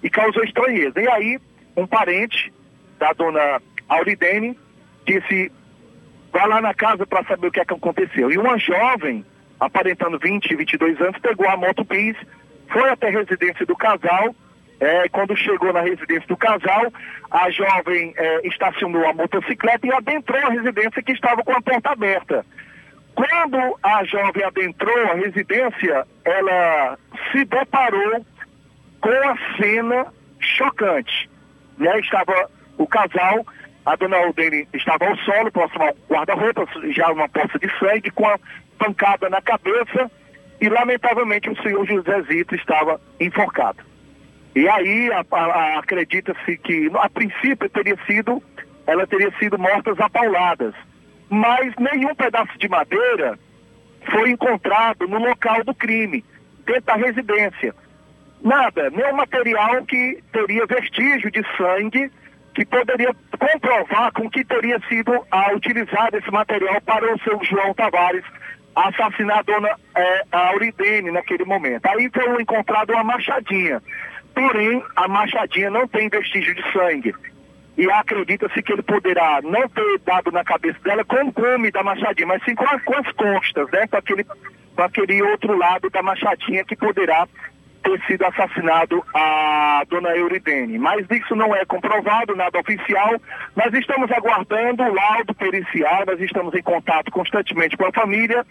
E causou estranheza. E aí, um parente da dona Auridene disse, vá lá na casa para saber o que é que aconteceu. E uma jovem, aparentando 20, 22 anos, pegou a moto bis, foi até a residência do casal, é, quando chegou na residência do casal, a jovem é, estacionou a motocicleta e adentrou a residência que estava com a porta aberta. Quando a jovem adentrou a residência, ela se deparou com a cena chocante. Né? Estava o casal, a dona Aldene estava ao solo, próximo ao guarda-roupa, já uma poça de sangue, com a pancada na cabeça, e lamentavelmente o senhor José Zito estava enforcado. E aí acredita-se que, a princípio, teria sido, ela teria sido mortas apauladas. Mas nenhum pedaço de madeira foi encontrado no local do crime, dentro da residência. Nada, nenhum material que teria vestígio de sangue que poderia comprovar com que teria sido ah, utilizado esse material para o seu João Tavares assassinar a dona a Auridene naquele momento. Aí foi encontrado uma machadinha. Porém, a machadinha não tem vestígio de sangue. E acredita-se que ele poderá não ter dado na cabeça dela com o cume da machadinha, mas sim com as, com as costas, né? Com aquele, com aquele outro lado da machadinha que poderá ter sido assassinado a dona Euridene. Mas isso não é comprovado, nada oficial. Nós estamos aguardando o laudo pericial, nós estamos em contato constantemente com a família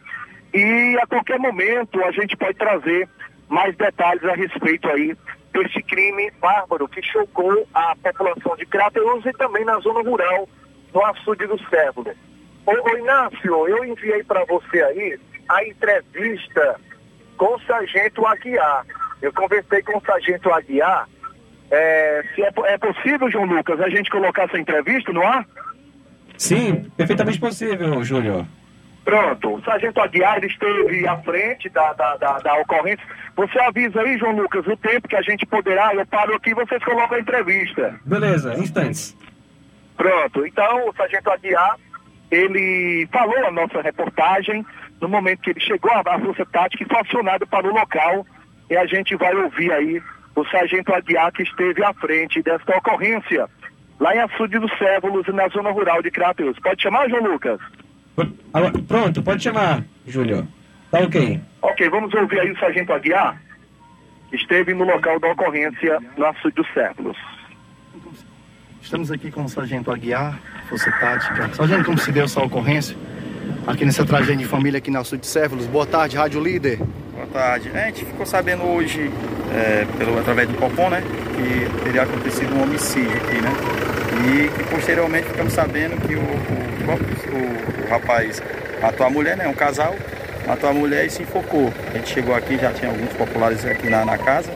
e a qualquer momento a gente pode trazer mais detalhes a respeito aí deste crime bárbaro que chocou a população de Crateus e também na zona rural, no açude do Cérebro. Ô, ô Inácio, eu enviei para você aí a entrevista com o Sargento Aguiar. Eu conversei com o Sargento Aguiar. É, se é, é possível, João Lucas, a gente colocar essa entrevista no ar? Sim, perfeitamente possível, Júnior. Pronto, o Sargento Aguiar esteve à frente da, da, da, da ocorrência. Você avisa aí, João Lucas, o tempo que a gente poderá, eu paro aqui e vocês colocam a entrevista. Beleza, instantes. Pronto, então o Sargento Aguiar, ele falou a nossa reportagem no momento que ele chegou à Força Tática e foi acionado para o local e a gente vai ouvir aí o Sargento Aguiar que esteve à frente desta ocorrência lá em Açude dos Cévolos, na zona rural de Crateus. Pode chamar, João Lucas? Pronto, pode chamar, Júlio. Tá ok. Ok, vamos ouvir aí o Sargento Aguiar, que esteve no local da ocorrência no Açude dos Séculos. Estamos aqui com o Sargento Aguiar, Força Tática. Sargento, como se deu essa ocorrência? aqui nessa tragédia de família aqui na Sul de Cévalos. Boa tarde, Rádio Líder. Boa tarde. A gente ficou sabendo hoje, é, pelo, através do POCON, né, que teria acontecido um homicídio aqui, né? E que posteriormente ficamos sabendo que o, o, o, o rapaz matou a mulher, né? Um casal, matou a mulher e se enfocou. A gente chegou aqui, já tinha alguns populares aqui na, na casa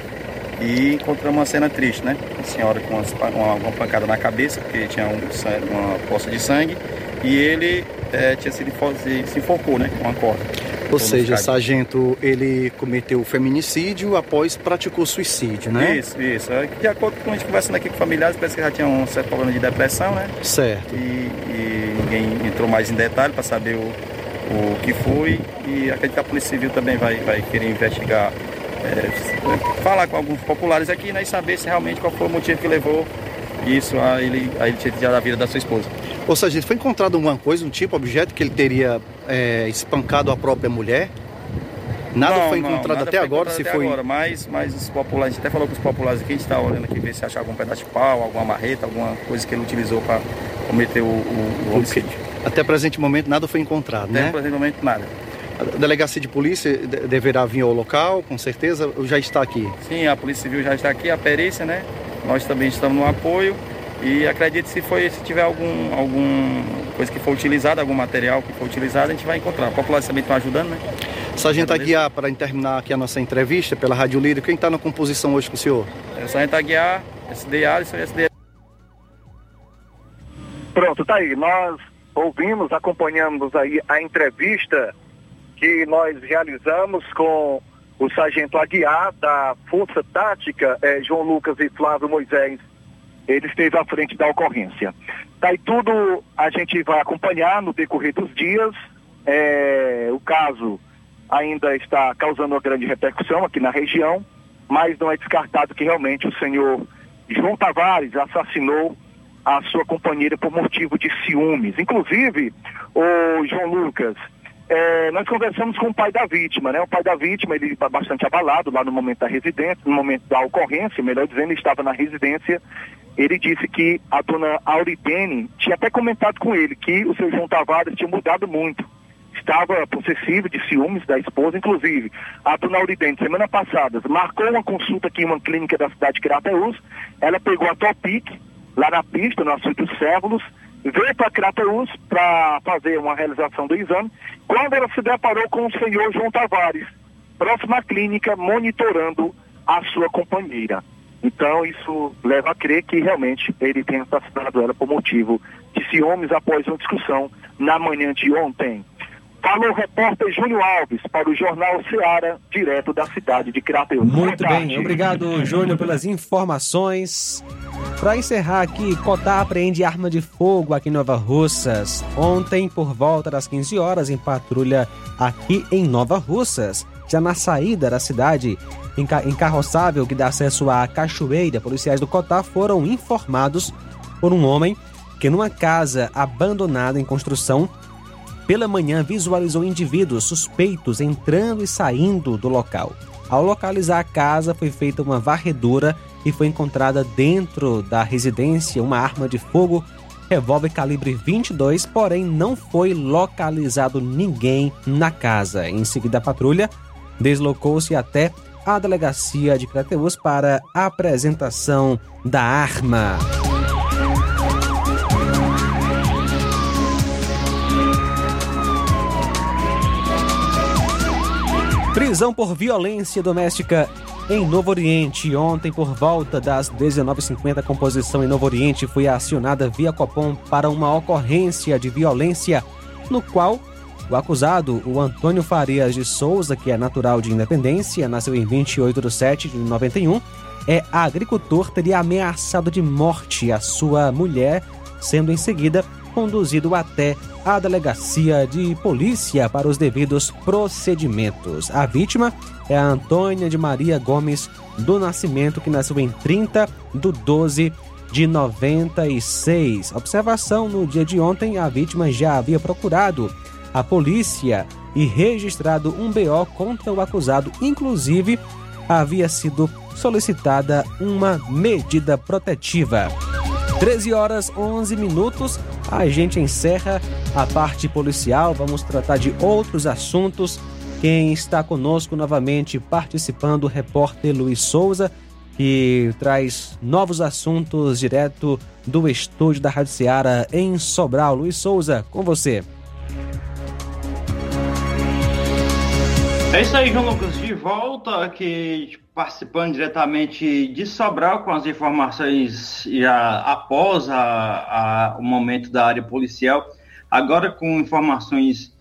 e encontramos uma cena triste, né? Uma senhora com uma, uma pancada na cabeça, porque tinha um, uma poça de sangue, e ele é, tinha sido, se enfocou, né? Com uma corda. Ou seja, sargento, ele cometeu feminicídio após praticou suicídio, né? Isso, isso. De acordo com a gente conversando aqui com familiares, parece que já tinha um certo problema de depressão, né? Certo. E, e ninguém entrou mais em detalhe para saber o, o que foi. E acredito que a Polícia Civil também vai, vai querer investigar, é, falar com alguns populares aqui né, e saber se realmente qual foi o motivo que levou isso a ele, a ele tirar a vida da sua esposa. Ou seja, foi encontrado alguma coisa, um tipo, objeto que ele teria é, espancado a própria mulher? Nada não, foi encontrado não, até agora, até se foi. Agora, mas, mas os populares, a gente até falou com os populares aqui, a gente está olhando aqui ver se achar algum pedaço de pau, alguma marreta, alguma coisa que ele utilizou para cometer o, o, o homicídio. Até presente momento nada foi encontrado, até né? Até presente momento nada. A delegacia de polícia deverá vir ao local, com certeza, já está aqui? Sim, a Polícia Civil já está aqui, a perícia, né? Nós também estamos no apoio. E acredito se foi se tiver algum algum coisa que for utilizada, algum material que for utilizado, a gente vai encontrar. A população também está ajudando, né? Sargento Aguiar, para terminar aqui a nossa entrevista pela Rádio Líder, quem está na composição hoje com o senhor? É o Sargento Aguiar, SD Alisson e SD. Pronto, tá aí. Nós ouvimos, acompanhamos aí a entrevista que nós realizamos com o Sargento Aguiar, da Força Tática, eh, João Lucas e Flávio Moisés ele esteve à frente da ocorrência. Daí tudo a gente vai acompanhar no decorrer dos dias. É, o caso ainda está causando uma grande repercussão aqui na região, mas não é descartado que realmente o senhor João Tavares assassinou a sua companheira por motivo de ciúmes. Inclusive, o João Lucas, é, nós conversamos com o pai da vítima, né? O pai da vítima, ele está bastante abalado lá no momento da residência, no momento da ocorrência, melhor dizendo, ele estava na residência ele disse que a dona Auritene tinha até comentado com ele que o seu João Tavares tinha mudado muito. Estava possessivo de ciúmes da esposa, inclusive. A dona Auritene, semana passada, marcou uma consulta aqui em uma clínica da cidade de Crateus. Ela pegou a Topic, lá na pista, no assunto dos Cévulos, veio para Crateus para fazer uma realização do exame. Quando ela se deparou com o senhor João Tavares, próxima à clínica, monitorando a sua companheira. Então, isso leva a crer que realmente ele tenha assassinado ela por motivo de ciúmes após uma discussão na manhã de ontem. Falou o repórter Júnior Alves para o Jornal Ceará, direto da cidade de Crateus. Muito bem, obrigado Júnior pelas informações. Para encerrar aqui, Cotá apreende arma de fogo aqui em Nova Russas. Ontem, por volta das 15 horas, em patrulha aqui em Nova Russas, já na saída da cidade, encarroçável que dá acesso à cachoeira, policiais do Cotá foram informados por um homem que numa casa abandonada em construção pela manhã visualizou indivíduos suspeitos entrando e saindo do local. Ao localizar a casa, foi feita uma varredura e foi encontrada dentro da residência uma arma de fogo, revólver calibre 22, porém não foi localizado ninguém na casa. Em seguida, a patrulha deslocou-se até a delegacia de Crateus para a apresentação da arma. Prisão por violência doméstica em Novo Oriente. Ontem, por volta das 19h50, a composição em Novo Oriente foi acionada via Copom para uma ocorrência de violência, no qual o acusado, o Antônio Farias de Souza, que é natural de Independência, nasceu em 28 de 7 de 91, é agricultor, teria ameaçado de morte a sua mulher, sendo em seguida conduzido até a delegacia de polícia para os devidos procedimentos. A vítima é a Antônia de Maria Gomes do Nascimento, que nasceu em 30 de 12 de 96. Observação: no dia de ontem, a vítima já havia procurado a polícia e registrado um BO contra o acusado, inclusive havia sido solicitada uma medida protetiva. 13 horas 11 minutos, a gente encerra a parte policial. Vamos tratar de outros assuntos. Quem está conosco novamente participando, o repórter Luiz Souza, que traz novos assuntos direto do estúdio da Rádio Ceará em Sobral. Luiz Souza, com você. É isso aí, João Lucas, de volta aqui participando diretamente de Sobral com as informações já após a, a, o momento da área policial, agora com informações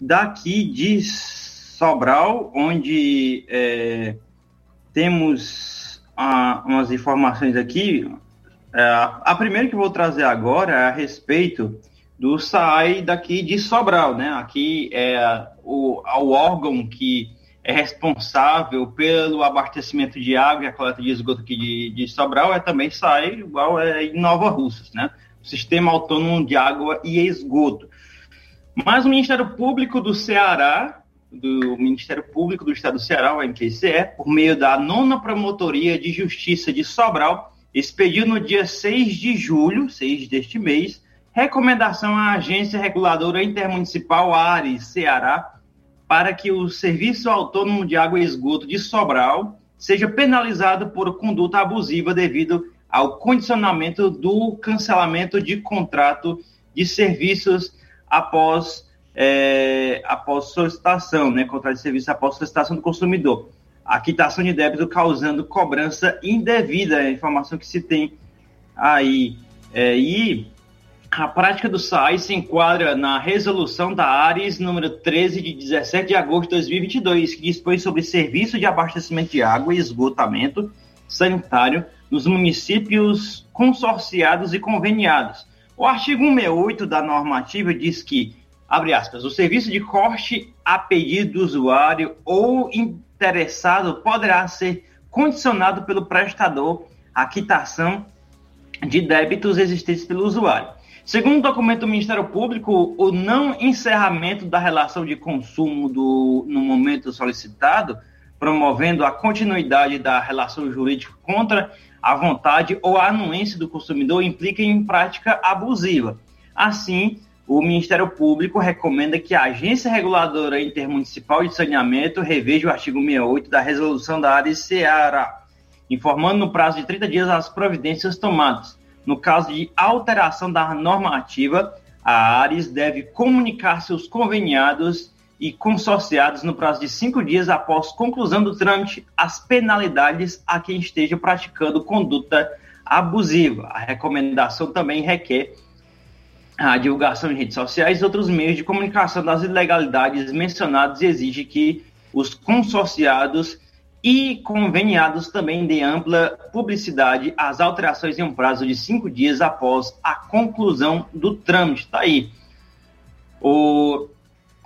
daqui de Sobral, onde é, temos a, umas informações aqui. É, a primeira que vou trazer agora é a respeito do SAI daqui de Sobral, né? Aqui é o, o órgão que é responsável pelo abastecimento de água e a coleta de esgoto aqui de, de Sobral é também SAI, igual é em Nova Russas, né? Sistema Autônomo de Água e Esgoto. Mas o Ministério Público do Ceará, do Ministério Público do Estado do Ceará, o MQCE, por meio da nona Promotoria de Justiça de Sobral, expediu no dia 6 de julho, 6 deste mês, recomendação à Agência Reguladora Intermunicipal Ares, Ceará, para que o Serviço Autônomo de Água e Esgoto de Sobral seja penalizado por conduta abusiva devido ao condicionamento do cancelamento de contrato de serviços após, é, após solicitação, né, contrato de serviço após solicitação do consumidor. A quitação de débito causando cobrança indevida, é a informação que se tem aí. É, e a prática do SAI se enquadra na resolução da ARES número 13 de 17 de agosto de 2022, que dispõe sobre serviço de abastecimento de água e esgotamento sanitário nos municípios consorciados e conveniados. O artigo 168 da normativa diz que, abre aspas, o serviço de corte a pedido do usuário ou interessado poderá ser condicionado pelo prestador à quitação de débitos existentes pelo usuário. Segundo o documento do Ministério Público, o não encerramento da relação de consumo do, no momento solicitado, promovendo a continuidade da relação jurídica contra a vontade ou a anuência do consumidor, implica em prática abusiva. Assim, o Ministério Público recomenda que a Agência Reguladora Intermunicipal de Saneamento reveja o artigo 68 da Resolução da área Ceará, informando no prazo de 30 dias as providências tomadas no caso de alteração da normativa, a Ares deve comunicar seus conveniados e consorciados no prazo de cinco dias após conclusão do trâmite as penalidades a quem esteja praticando conduta abusiva. A recomendação também requer a divulgação em redes sociais e outros meios de comunicação das ilegalidades mencionadas e exige que os consorciados e conveniados também de ampla publicidade as alterações em um prazo de cinco dias após a conclusão do trâmite. Está aí. O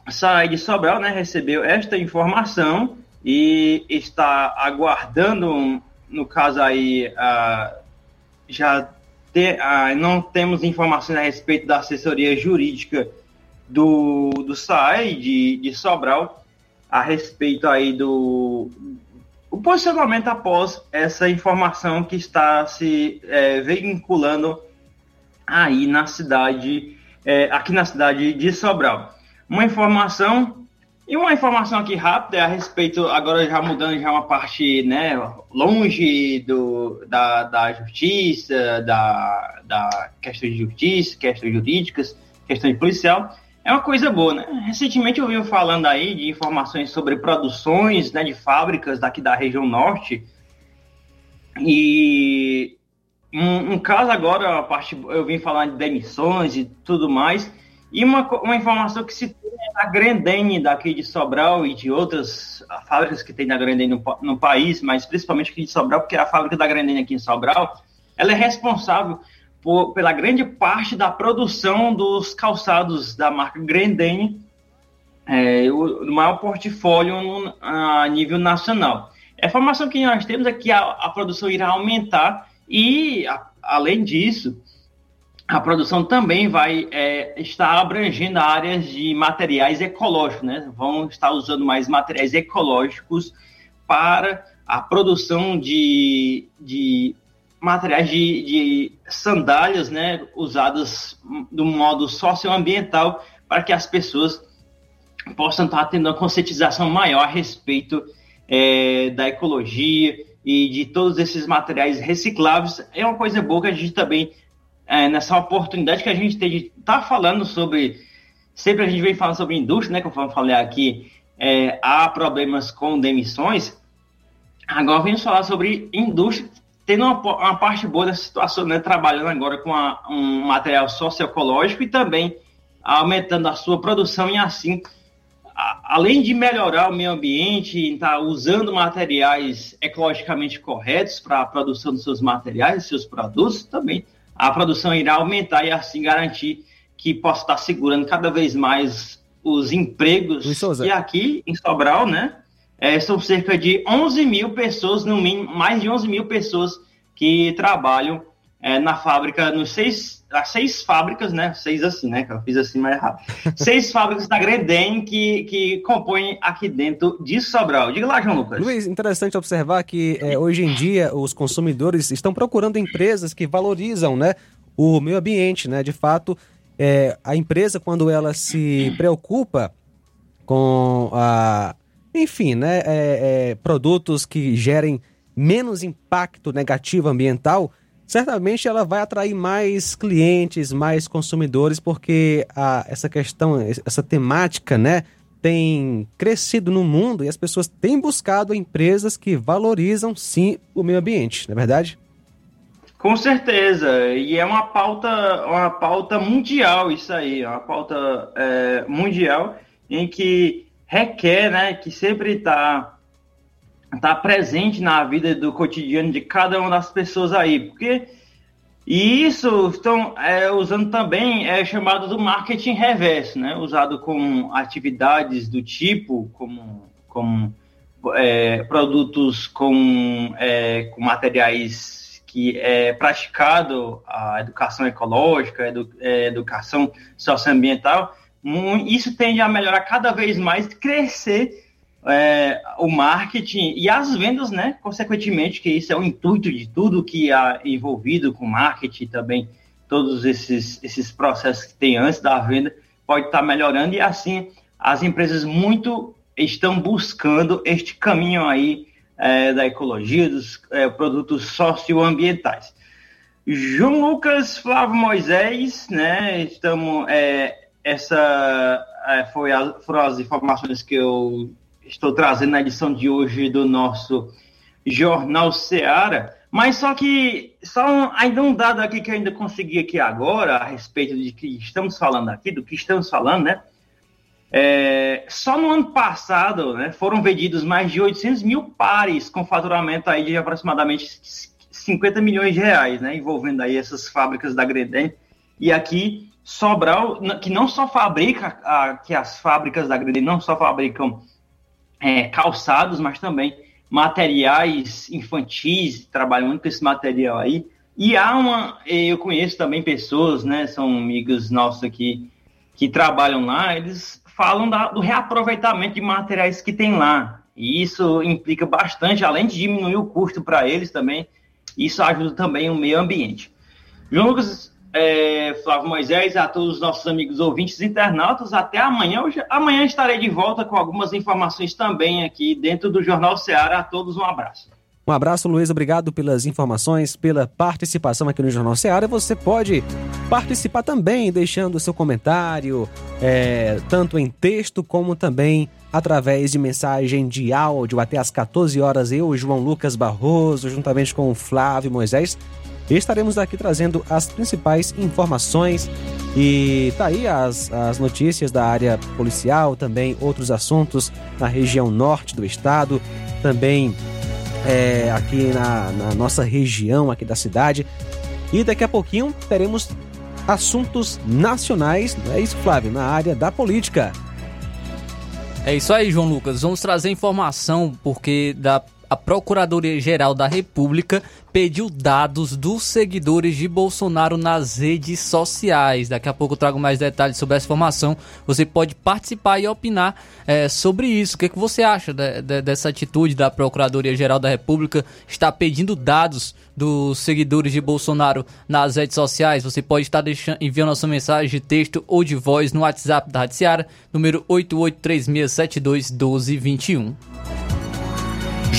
SAI de Sobral né, recebeu esta informação e está aguardando, no caso aí, já te, uh, não temos informações a respeito da assessoria jurídica do, do SAI de, de Sobral a respeito aí do, o posicionamento após essa informação que está se é, vinculando aí na cidade, é, aqui na cidade de Sobral. Uma informação e uma informação aqui rápida a respeito, agora já mudando já uma parte, né, longe do, da, da justiça, da, da questão de justiça, questões jurídicas, questão de policial, é uma coisa boa, né? Recentemente eu vi falando aí de informações sobre produções né, de fábricas daqui da região norte. E um, um caso agora, a parte, eu vim falar de demissões e tudo mais. E uma, uma informação que se tem é da daqui de Sobral e de outras fábricas que tem na Grendene no, no país, mas principalmente aqui de Sobral, porque a fábrica da Grendene aqui em Sobral, ela é responsável por, pela grande parte da produção dos calçados da marca Grendene, é, o, o, maior portfólio no, a nível nacional. A informação que nós temos é que a, a produção irá aumentar e, a, além disso, a produção também vai é, estar abrangendo áreas de materiais ecológicos, né? Vão estar usando mais materiais ecológicos para a produção de, de materiais de, de sandálias, né, usadas do modo socioambiental para que as pessoas possam estar tendo uma conscientização maior a respeito é, da ecologia e de todos esses materiais recicláveis. É uma coisa boa que a gente também, é, nessa oportunidade que a gente tem de estar tá falando sobre, sempre a gente vem falando sobre indústria, né, conforme eu falei aqui, é, há problemas com demissões, agora vamos falar sobre indústria, tendo uma, uma parte boa dessa situação, né, trabalhando agora com a, um material socioecológico e também aumentando a sua produção e assim além de melhorar o meio ambiente, estar tá usando materiais ecologicamente corretos para a produção dos seus materiais, dos seus produtos, também a produção irá aumentar e assim garantir que possa estar segurando cada vez mais os empregos. E aqui em Sobral, né, é, são cerca de 11 mil pessoas, no mínimo, mais de 11 mil pessoas que trabalham é, na fábrica, nos seis, as seis fábricas, né? Seis assim, né? Que eu fiz assim mais errado. <laughs> seis fábricas da Greden que, que compõem aqui dentro de Sobral. Diga lá, João Lucas. Luiz, interessante observar que é, hoje em dia os consumidores estão procurando empresas que valorizam, né? O meio ambiente, né? De fato, é, a empresa, quando ela se preocupa com a. Enfim, né? É, é, produtos que gerem menos impacto negativo ambiental certamente ela vai atrair mais clientes, mais consumidores, porque a, essa questão, essa temática, né, tem crescido no mundo e as pessoas têm buscado empresas que valorizam sim o meio ambiente, não é verdade? Com certeza, e é uma pauta, uma pauta mundial isso aí, uma pauta é, mundial em que requer, né, que sempre está tá presente na vida do cotidiano de cada uma das pessoas aí, porque e isso estão é, usando também é chamado do marketing reverso, né? Usado com atividades do tipo como, como é, produtos com, é, com materiais que é praticado a educação ecológica, edu, é, educação socioambiental. Isso tende a melhorar cada vez mais, crescer é, o marketing e as vendas, né? Consequentemente, que isso é o intuito de tudo que há envolvido com marketing também, todos esses, esses processos que tem antes da venda, pode estar melhorando e assim as empresas muito estão buscando este caminho aí é, da ecologia, dos é, produtos socioambientais. João Lucas Flávio Moisés, né? Estamos. É, essa é, foi a, foram as informações que eu estou trazendo na edição de hoje do nosso Jornal Seara. Mas só que, só um, ainda um dado aqui que eu ainda consegui aqui agora, a respeito de que estamos falando aqui, do que estamos falando, né? É, só no ano passado, né, foram vendidos mais de 800 mil pares com faturamento aí de aproximadamente 50 milhões de reais, né, envolvendo aí essas fábricas da Greden. E aqui, Sobral, que não só fabrica, a, que as fábricas da Greden não só fabricam é, calçados, mas também materiais infantis, trabalham muito com esse material aí. E há uma, eu conheço também pessoas, né, são amigos nossos aqui, que trabalham lá, eles falam da, do reaproveitamento de materiais que tem lá. E isso implica bastante, além de diminuir o custo para eles também, isso ajuda também o meio ambiente. João Lucas, é, Flávio Moisés, a todos os nossos amigos ouvintes internautas. Até amanhã. Hoje, amanhã estarei de volta com algumas informações também aqui dentro do Jornal Ceará. A todos um abraço. Um abraço, Luiz. Obrigado pelas informações, pela participação aqui no Jornal Ceará. Você pode participar também, deixando seu comentário, é, tanto em texto como também através de mensagem de áudio. Até às 14 horas, eu, João Lucas Barroso, juntamente com o Flávio Moisés, estaremos aqui trazendo as principais informações e tá aí as, as notícias da área policial, também outros assuntos na região norte do estado, também é, aqui na, na nossa região aqui da cidade. E daqui a pouquinho teremos assuntos nacionais, não é isso, Flávio? Na área da política. É isso aí, João Lucas. Vamos trazer informação porque da a Procuradoria-Geral da República pediu dados dos seguidores de Bolsonaro nas redes sociais. Daqui a pouco eu trago mais detalhes sobre essa informação. Você pode participar e opinar é, sobre isso. O que, é que você acha de, de, dessa atitude da Procuradoria-Geral da República? Está pedindo dados dos seguidores de Bolsonaro nas redes sociais. Você pode estar deixando, enviando a sua mensagem de texto ou de voz no WhatsApp da Rádio Seara, número 8836721221.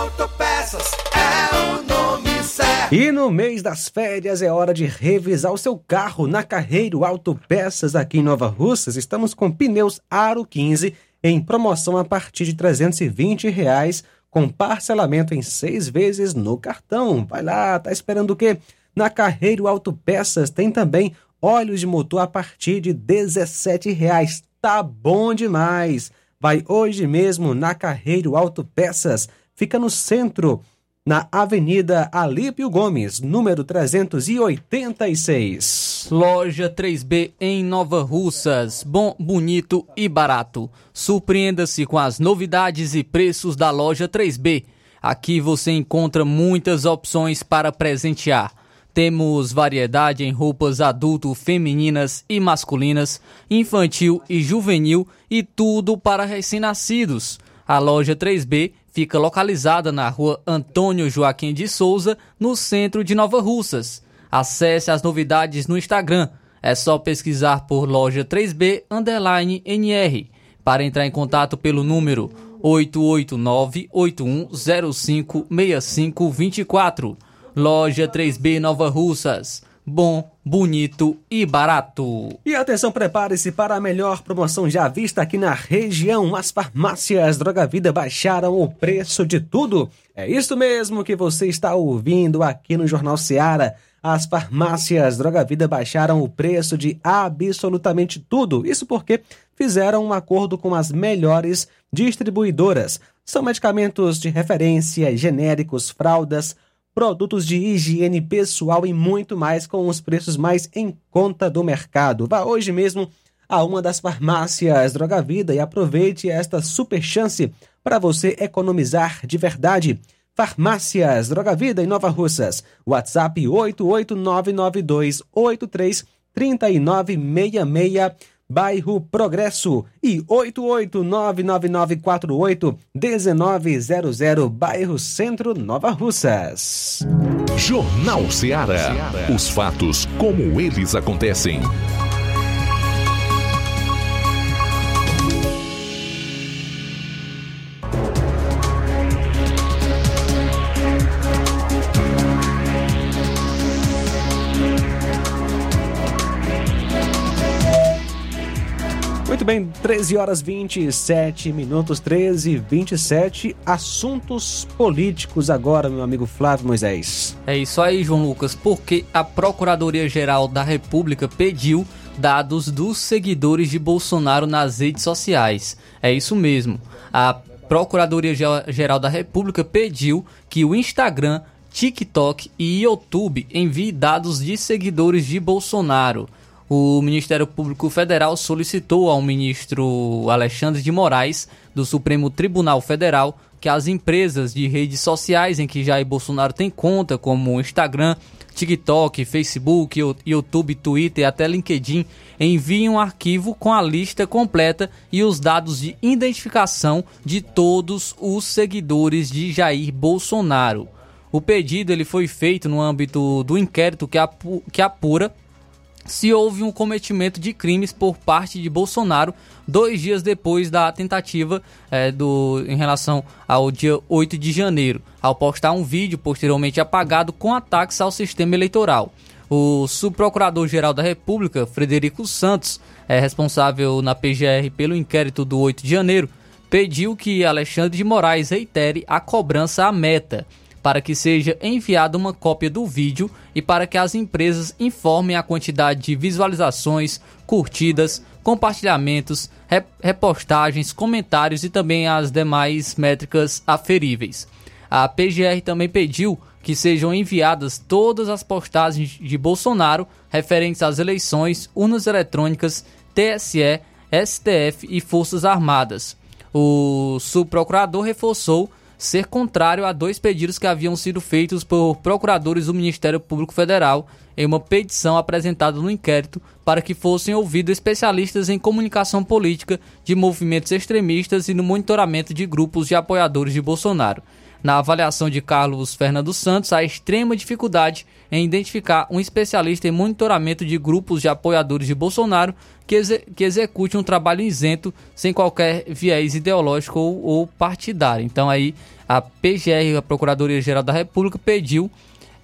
Autopeças é o nome certo. E no mês das férias é hora de revisar o seu carro na Carreiro Autopeças aqui em Nova Russas. Estamos com pneus Aro 15 em promoção a partir de 320 reais, com parcelamento em seis vezes no cartão. Vai lá, tá esperando o quê? Na Carreiro Autopeças tem também óleos de motor a partir de 17 reais. Tá bom demais! Vai hoje mesmo na Carreiro Autopeças. Fica no centro, na Avenida Alípio Gomes, número 386. Loja 3B em Nova Russas. Bom, bonito e barato. Surpreenda-se com as novidades e preços da Loja 3B. Aqui você encontra muitas opções para presentear. Temos variedade em roupas adulto, femininas e masculinas, infantil e juvenil e tudo para recém-nascidos. A loja 3B fica localizada na rua Antônio Joaquim de Souza, no centro de Nova Russas. Acesse as novidades no Instagram. É só pesquisar por loja 3B underline NR. Para entrar em contato pelo número 889-8105-6524. Loja 3B Nova Russas. Bom, bonito e barato. E atenção, prepare-se para a melhor promoção já vista aqui na região. As farmácias Droga Vida baixaram o preço de tudo. É isso mesmo que você está ouvindo aqui no Jornal Seara. As farmácias Droga Vida baixaram o preço de absolutamente tudo. Isso porque fizeram um acordo com as melhores distribuidoras. São medicamentos de referência, genéricos, fraldas, produtos de higiene pessoal e muito mais com os preços mais em conta do mercado. Vá hoje mesmo a uma das farmácias Droga Vida e aproveite esta super chance para você economizar de verdade. Farmácias Droga Vida em Nova Russas. WhatsApp 88992833966 bairro Progresso e 88999481900, bairro Centro, Nova Russas. Jornal Ceará. Os fatos como eles acontecem. Bem, 13 horas 27 minutos, 13 e 27. Assuntos políticos agora, meu amigo Flávio Moisés. É isso aí, João Lucas, porque a Procuradoria-Geral da República pediu dados dos seguidores de Bolsonaro nas redes sociais. É isso mesmo. A Procuradoria-Geral da República pediu que o Instagram, TikTok e YouTube enviem dados de seguidores de Bolsonaro o Ministério Público Federal solicitou ao ministro Alexandre de Moraes, do Supremo Tribunal Federal, que as empresas de redes sociais em que Jair Bolsonaro tem conta, como Instagram, TikTok, Facebook, YouTube, Twitter e até LinkedIn, enviem um arquivo com a lista completa e os dados de identificação de todos os seguidores de Jair Bolsonaro. O pedido ele foi feito no âmbito do inquérito que, que apura se houve um cometimento de crimes por parte de Bolsonaro dois dias depois da tentativa é, do, em relação ao dia 8 de janeiro, ao postar um vídeo posteriormente apagado com ataques ao sistema eleitoral. O subprocurador-geral da República, Frederico Santos, é responsável na PGR pelo inquérito do 8 de janeiro, pediu que Alexandre de Moraes reitere a cobrança à meta para que seja enviada uma cópia do vídeo e para que as empresas informem a quantidade de visualizações, curtidas, compartilhamentos, repostagens, comentários e também as demais métricas aferíveis. A PGR também pediu que sejam enviadas todas as postagens de Bolsonaro referentes às eleições, urnas eletrônicas, TSE, STF e Forças Armadas. O subprocurador reforçou ser contrário a dois pedidos que haviam sido feitos por procuradores do Ministério Público Federal em uma petição apresentada no inquérito para que fossem ouvidos especialistas em comunicação política de movimentos extremistas e no monitoramento de grupos de apoiadores de Bolsonaro. Na avaliação de Carlos Fernando Santos, há extrema dificuldade em identificar um especialista em monitoramento de grupos de apoiadores de Bolsonaro que, exe que execute um trabalho isento, sem qualquer viés ideológico ou, ou partidário. Então aí a PGR, a Procuradoria-Geral da República, pediu,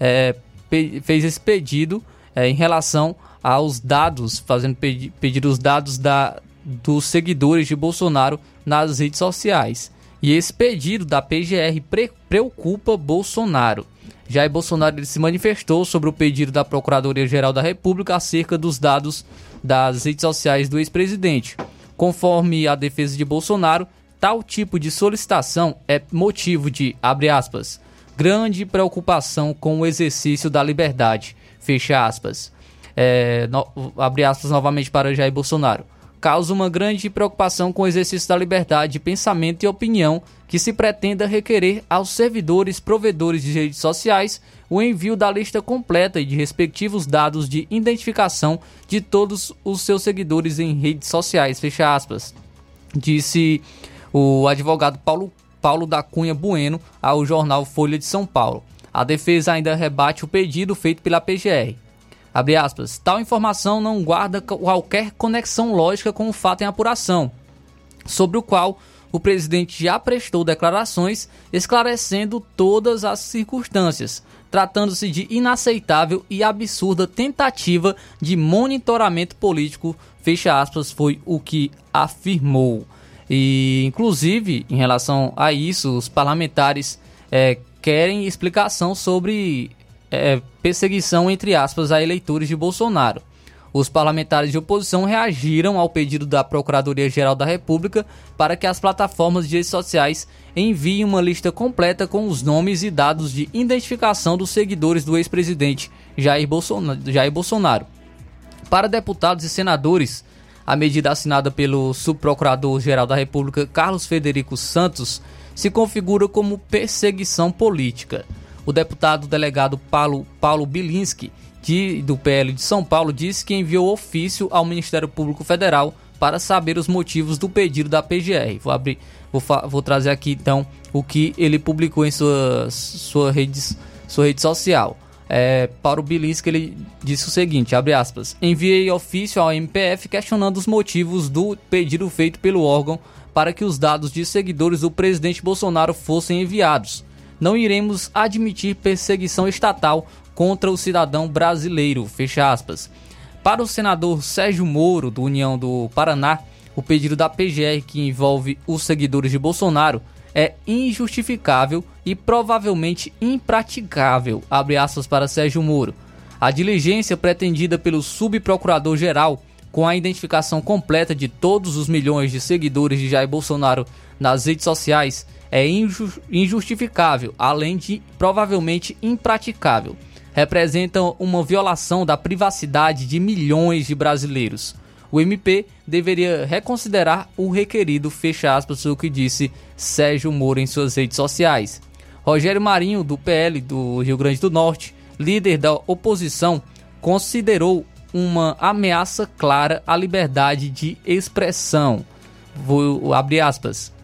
é, pe fez esse pedido é, em relação aos dados, fazendo pedi pedir os dados da, dos seguidores de Bolsonaro nas redes sociais. E esse pedido da PGR pre preocupa Bolsonaro. Jair Bolsonaro se manifestou sobre o pedido da Procuradoria-Geral da República acerca dos dados das redes sociais do ex-presidente. Conforme a defesa de Bolsonaro, tal tipo de solicitação é motivo de, abre aspas, grande preocupação com o exercício da liberdade, fecha aspas. É, no, abre aspas novamente para Jair Bolsonaro causa uma grande preocupação com o exercício da liberdade de pensamento e opinião que se pretenda requerer aos servidores provedores de redes sociais o envio da lista completa e de respectivos dados de identificação de todos os seus seguidores em redes sociais, fecha aspas. Disse o advogado Paulo, Paulo da Cunha Bueno ao jornal Folha de São Paulo. A defesa ainda rebate o pedido feito pela PGR. Abre aspas, tal informação não guarda qualquer conexão lógica com o fato em apuração, sobre o qual o presidente já prestou declarações esclarecendo todas as circunstâncias, tratando-se de inaceitável e absurda tentativa de monitoramento político, fecha aspas, foi o que afirmou. E, inclusive, em relação a isso, os parlamentares é, querem explicação sobre é, perseguição, entre aspas, a eleitores de Bolsonaro. Os parlamentares de oposição reagiram ao pedido da Procuradoria-Geral da República para que as plataformas de redes sociais enviem uma lista completa com os nomes e dados de identificação dos seguidores do ex-presidente Jair Jair Bolsonaro. Para deputados e senadores, a medida assinada pelo subprocurador-geral da República, Carlos Federico Santos, se configura como perseguição política. O deputado delegado Paulo, Paulo Bilinski, de, do PL de São Paulo, disse que enviou ofício ao Ministério Público Federal para saber os motivos do pedido da PGR. Vou, abrir, vou, vou trazer aqui então o que ele publicou em sua, sua, rede, sua rede social é, para o Bilinski, ele disse o seguinte, abre aspas, enviei ofício ao MPF questionando os motivos do pedido feito pelo órgão para que os dados de seguidores do presidente Bolsonaro fossem enviados. Não iremos admitir perseguição estatal contra o cidadão brasileiro, fecha aspas. Para o senador Sérgio Moro, do União do Paraná, o pedido da PGR que envolve os seguidores de Bolsonaro é injustificável e provavelmente impraticável, abre aspas para Sérgio Moro. A diligência pretendida pelo subprocurador-geral, com a identificação completa de todos os milhões de seguidores de Jair Bolsonaro nas redes sociais, é injustificável, além de provavelmente impraticável. Representam uma violação da privacidade de milhões de brasileiros o MP deveria reconsiderar o requerido, fecha aspas, o que disse Sérgio Moro em suas redes sociais. Rogério Marinho, do PL do Rio Grande do Norte, líder da oposição, considerou uma ameaça clara à liberdade de expressão. Vou abrir aspas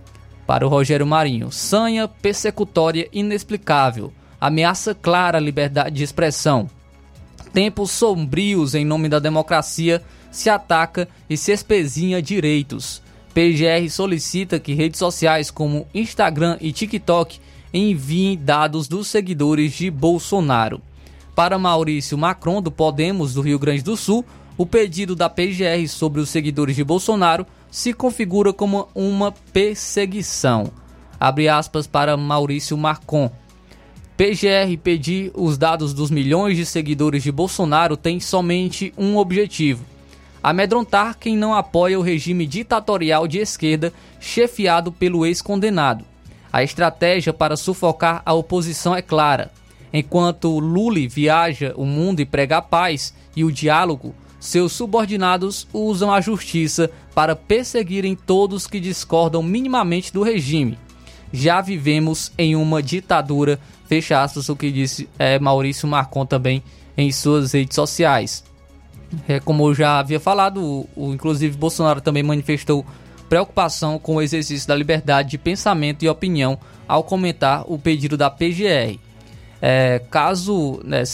para o Rogério Marinho. Sanha persecutória inexplicável. Ameaça clara à liberdade de expressão. Tempos sombrios em nome da democracia se ataca e se espezinha direitos. PGR solicita que redes sociais como Instagram e TikTok enviem dados dos seguidores de Bolsonaro. Para Maurício Macron, do Podemos do Rio Grande do Sul, o pedido da PGR sobre os seguidores de Bolsonaro se configura como uma perseguição. Abre aspas para Maurício Macron. PGR pedir os dados dos milhões de seguidores de Bolsonaro tem somente um objetivo: amedrontar quem não apoia o regime ditatorial de esquerda chefiado pelo ex-condenado. A estratégia para sufocar a oposição é clara. Enquanto Lula viaja o mundo e prega a paz e o diálogo, seus subordinados usam a justiça para perseguirem todos que discordam minimamente do regime. Já vivemos em uma ditadura, fecha aspas, o que disse é, Maurício Marcon também em suas redes sociais. É, como eu já havia falado, o, o, inclusive Bolsonaro também manifestou preocupação com o exercício da liberdade de pensamento e opinião ao comentar o pedido da PGR. É, caso né,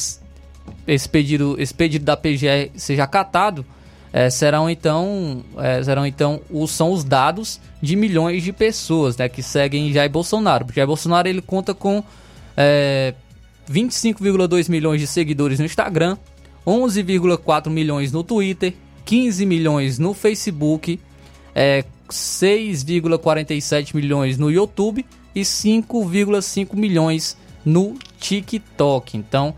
esse, pedido, esse pedido da PGR seja acatado, é, serão então, é, serão então os, são os dados de milhões de pessoas né, que seguem Jair Bolsonaro. Jair Bolsonaro ele conta com 25,2 é, milhões de seguidores no Instagram, 11,4 milhões no Twitter, 15 milhões no Facebook, é, 6,47 milhões no YouTube e 5,5 milhões no TikTok. Então,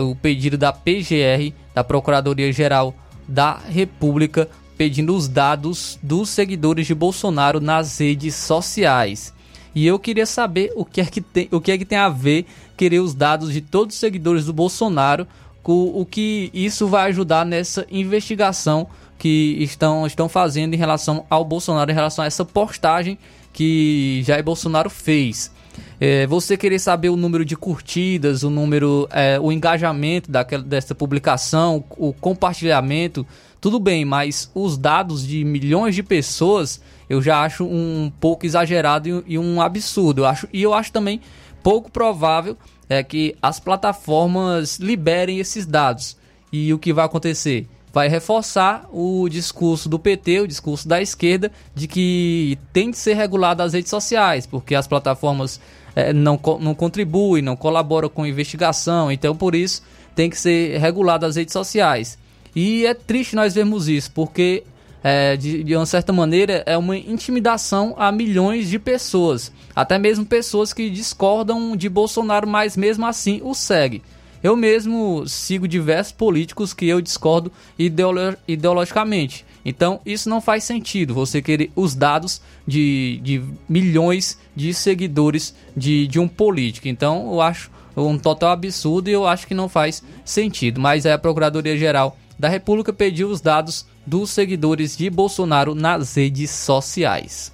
o pedido da PGR, da Procuradoria Geral da República, pedindo os dados dos seguidores de Bolsonaro nas redes sociais. E eu queria saber o que é que tem, o que é que tem a ver querer os dados de todos os seguidores do Bolsonaro o que isso vai ajudar nessa investigação que estão, estão fazendo em relação ao Bolsonaro, em relação a essa postagem que Jair Bolsonaro fez. É, você querer saber o número de curtidas, o número, é, o engajamento daquela, dessa publicação, o compartilhamento, tudo bem, mas os dados de milhões de pessoas eu já acho um pouco exagerado e, um absurdo. Eu acho, e eu acho também pouco provável é que as plataformas liberem esses dados. E o que vai acontecer? Vai reforçar o discurso do PT, o discurso da esquerda, de que tem de ser regulado as redes sociais, porque as plataformas é, não, não contribuem, não colaboram com investigação, então por isso tem que ser regulado as redes sociais. E é triste nós vermos isso, porque é, de, de uma certa maneira é uma intimidação a milhões de pessoas, até mesmo pessoas que discordam de Bolsonaro, mas mesmo assim o segue. Eu mesmo sigo diversos políticos que eu discordo ideolo ideologicamente. Então, isso não faz sentido, você querer os dados de, de milhões de seguidores de, de um político. Então, eu acho um total absurdo e eu acho que não faz sentido. Mas a Procuradoria-Geral da República pediu os dados dos seguidores de Bolsonaro nas redes sociais.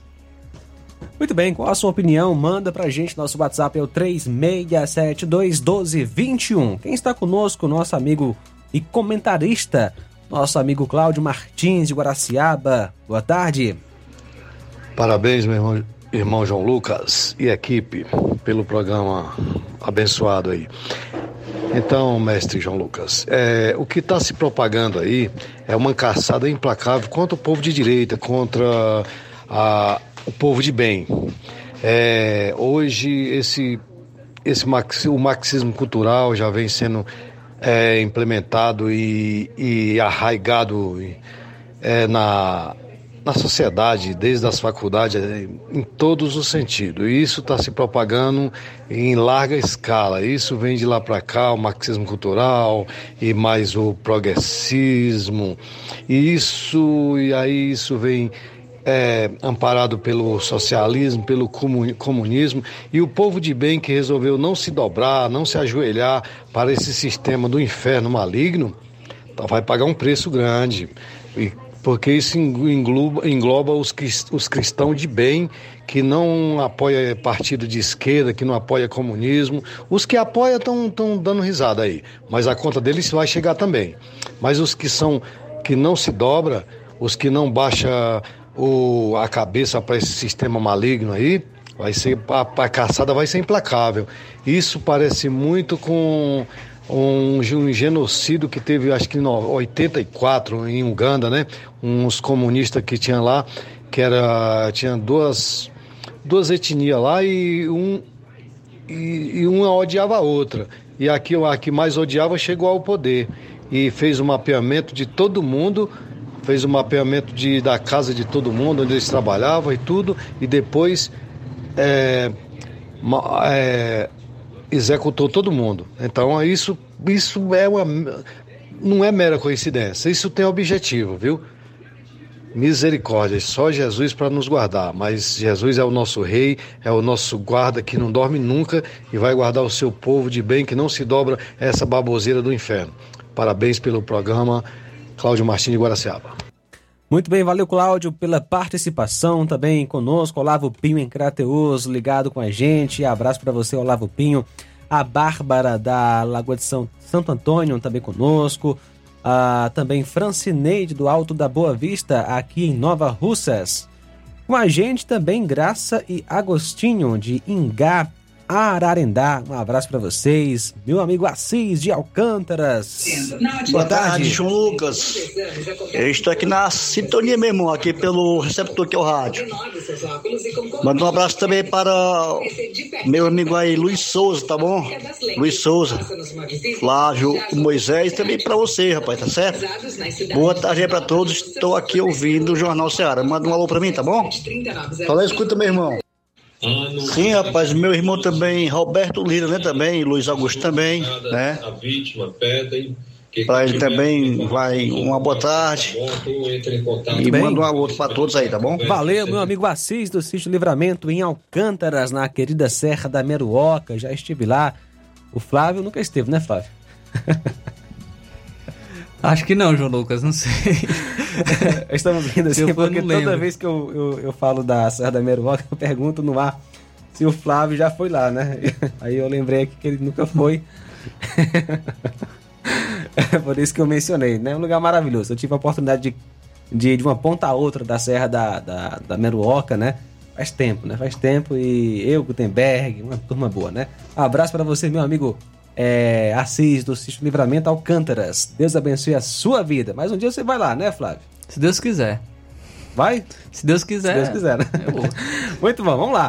Muito bem, qual a sua opinião? Manda pra gente, nosso WhatsApp é o 36721221. Quem está conosco, nosso amigo e comentarista, nosso amigo Cláudio Martins de Guaraciaba. Boa tarde. Parabéns, meu irmão, irmão João Lucas e equipe, pelo programa abençoado aí. Então, mestre João Lucas, é, o que está se propagando aí é uma caçada implacável contra o povo de direita, contra a, o povo de bem. É, hoje esse, esse o marxismo cultural já vem sendo é, implementado e, e arraigado é, na, na sociedade, desde as faculdades, é, em todos os sentidos. E isso está se propagando em larga escala. Isso vem de lá para cá, o marxismo cultural e mais o progressismo. E isso, e aí isso vem é, amparado pelo socialismo, pelo comunismo, e o povo de bem que resolveu não se dobrar, não se ajoelhar para esse sistema do inferno maligno, então vai pagar um preço grande. E, porque isso engloba, engloba os, os cristãos de bem que não apoia partido de esquerda, que não apoia comunismo. Os que apoiam estão dando risada aí, mas a conta deles vai chegar também. Mas os que são que não se dobra, os que não baixa o, a cabeça para esse sistema maligno aí, vai ser a, a caçada vai ser implacável. Isso parece muito com um, um, genocídio que teve, acho que em 84 em Uganda, né? Uns comunistas que tinha lá, que era tinha duas duas etnias lá e um e, e uma odiava a outra. E aqui a que mais odiava chegou ao poder e fez um mapeamento de todo mundo fez o um mapeamento de, da casa de todo mundo, onde eles trabalhavam e tudo, e depois é, é, executou todo mundo. Então isso, isso é uma, não é mera coincidência, isso tem objetivo, viu? Misericórdia, só Jesus para nos guardar, mas Jesus é o nosso rei, é o nosso guarda que não dorme nunca e vai guardar o seu povo de bem que não se dobra essa baboseira do inferno. Parabéns pelo programa Cláudio Martins de Guaraciaba. Muito bem, valeu Cláudio pela participação também conosco, Olavo Pinho em Crateus ligado com a gente, abraço para você Olavo Pinho, a Bárbara da Lagoa de São, Santo Antônio também conosco, a, também Francineide do Alto da Boa Vista aqui em Nova Russas, com a gente também Graça e Agostinho de Ingá, Ararendá. Um abraço para vocês. Meu amigo Assis de Alcântaras. Boa tarde, João Lucas. Eu estou aqui na sintonia mesmo, aqui pelo receptor que é o rádio. Manda um abraço também para meu amigo aí, Luiz Souza, tá bom? Luiz Souza, Flávio, Moisés, também para você, rapaz, tá certo? Boa tarde para todos. Estou aqui ouvindo o Jornal Ceará. Manda um alô para mim, tá bom? Fala, escuta, meu irmão. Sim, rapaz, meu irmão também, Roberto Lira, né, também, Luiz Augusto também, né? A vítima pedem para ele também vai uma boa tarde. E manda um outro para todos aí, tá bom? Valeu, meu amigo Assis do Sítio Livramento em Alcântaras, na querida Serra da Meruoca. Já estive lá. O Flávio nunca esteve, né, Flávio? <laughs> Acho que não, João Lucas, não sei. <laughs> Estamos vendo assim, porque toda vez que eu, eu, eu, falo da Serra da Meruoca, eu pergunto no ar se o Flávio já foi lá, né? <laughs> Aí eu lembrei aqui que ele nunca foi. É <laughs> por isso que eu mencionei, né? Um lugar maravilhoso. Eu tive a oportunidade de, de, de uma ponta a outra da Serra da, da, da Meruoca, né? Faz tempo, né? Faz tempo e eu, Gutenberg, uma turma boa, né? Um abraço para você, meu amigo é, Assis, do Sítio Livramento Alcântaras. Deus abençoe a sua vida. Mas um dia você vai lá, né, Flávio? Se Deus quiser. Vai? Se Deus quiser. Se Deus quiser, né? <laughs> Muito bom, vamos lá.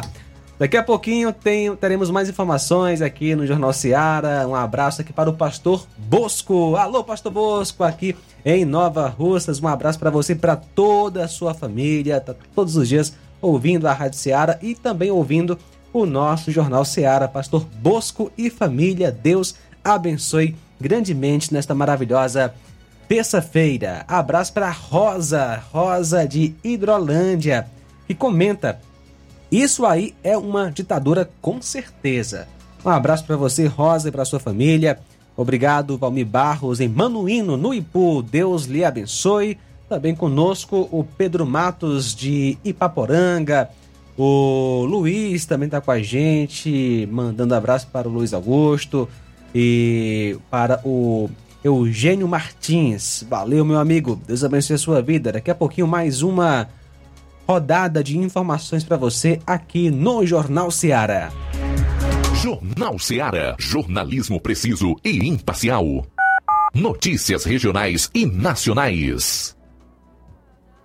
Daqui a pouquinho tem, teremos mais informações aqui no Jornal Seara. Um abraço aqui para o pastor Bosco. Alô, pastor Bosco, aqui em Nova Russas. Um abraço para você e para toda a sua família. Tá todos os dias ouvindo a Rádio Seara e também ouvindo o nosso Jornal Seara. Pastor Bosco e família, Deus abençoe grandemente nesta maravilhosa terça-feira. Abraço para Rosa, Rosa de Hidrolândia, que comenta isso aí é uma ditadura com certeza. Um abraço para você, Rosa, e para sua família. Obrigado, Valmir Barros, em Manuíno, no Ipu. Deus lhe abençoe. Também conosco o Pedro Matos de Ipaporanga. O Luiz também está com a gente, mandando abraço para o Luiz Augusto e para o Eugênio Martins. Valeu, meu amigo. Deus abençoe a sua vida. Daqui a pouquinho mais uma rodada de informações para você aqui no Jornal Ceará. Jornal Ceará, jornalismo preciso e imparcial. Notícias regionais e nacionais.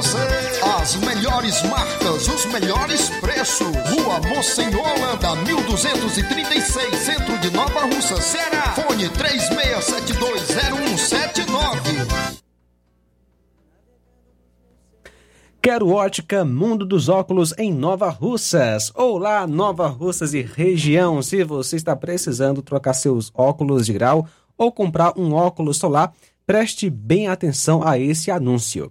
você. As melhores marcas, os melhores preços. Rua Monsenhor Holanda, 1236, centro de Nova Russa, Ceará. Fone 36720179. Quero ótica Mundo dos Óculos em Nova Russas. Olá, Nova Russas e região. Se você está precisando trocar seus óculos de grau ou comprar um óculos solar, preste bem atenção a esse anúncio.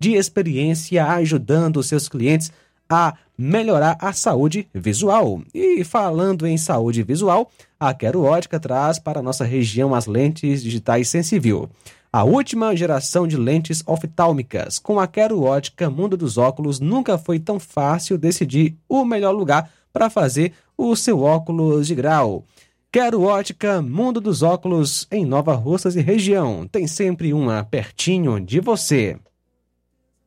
experiência ajudando seus clientes a melhorar a saúde visual. E falando em saúde visual, a Quero Ótica traz para a nossa região as lentes digitais Sensível. A última geração de lentes oftálmicas. Com a Quero Ótica Mundo dos Óculos, nunca foi tão fácil decidir o melhor lugar para fazer o seu óculos de grau. Quero Ótica Mundo dos Óculos em Nova Russas e região. Tem sempre uma pertinho de você.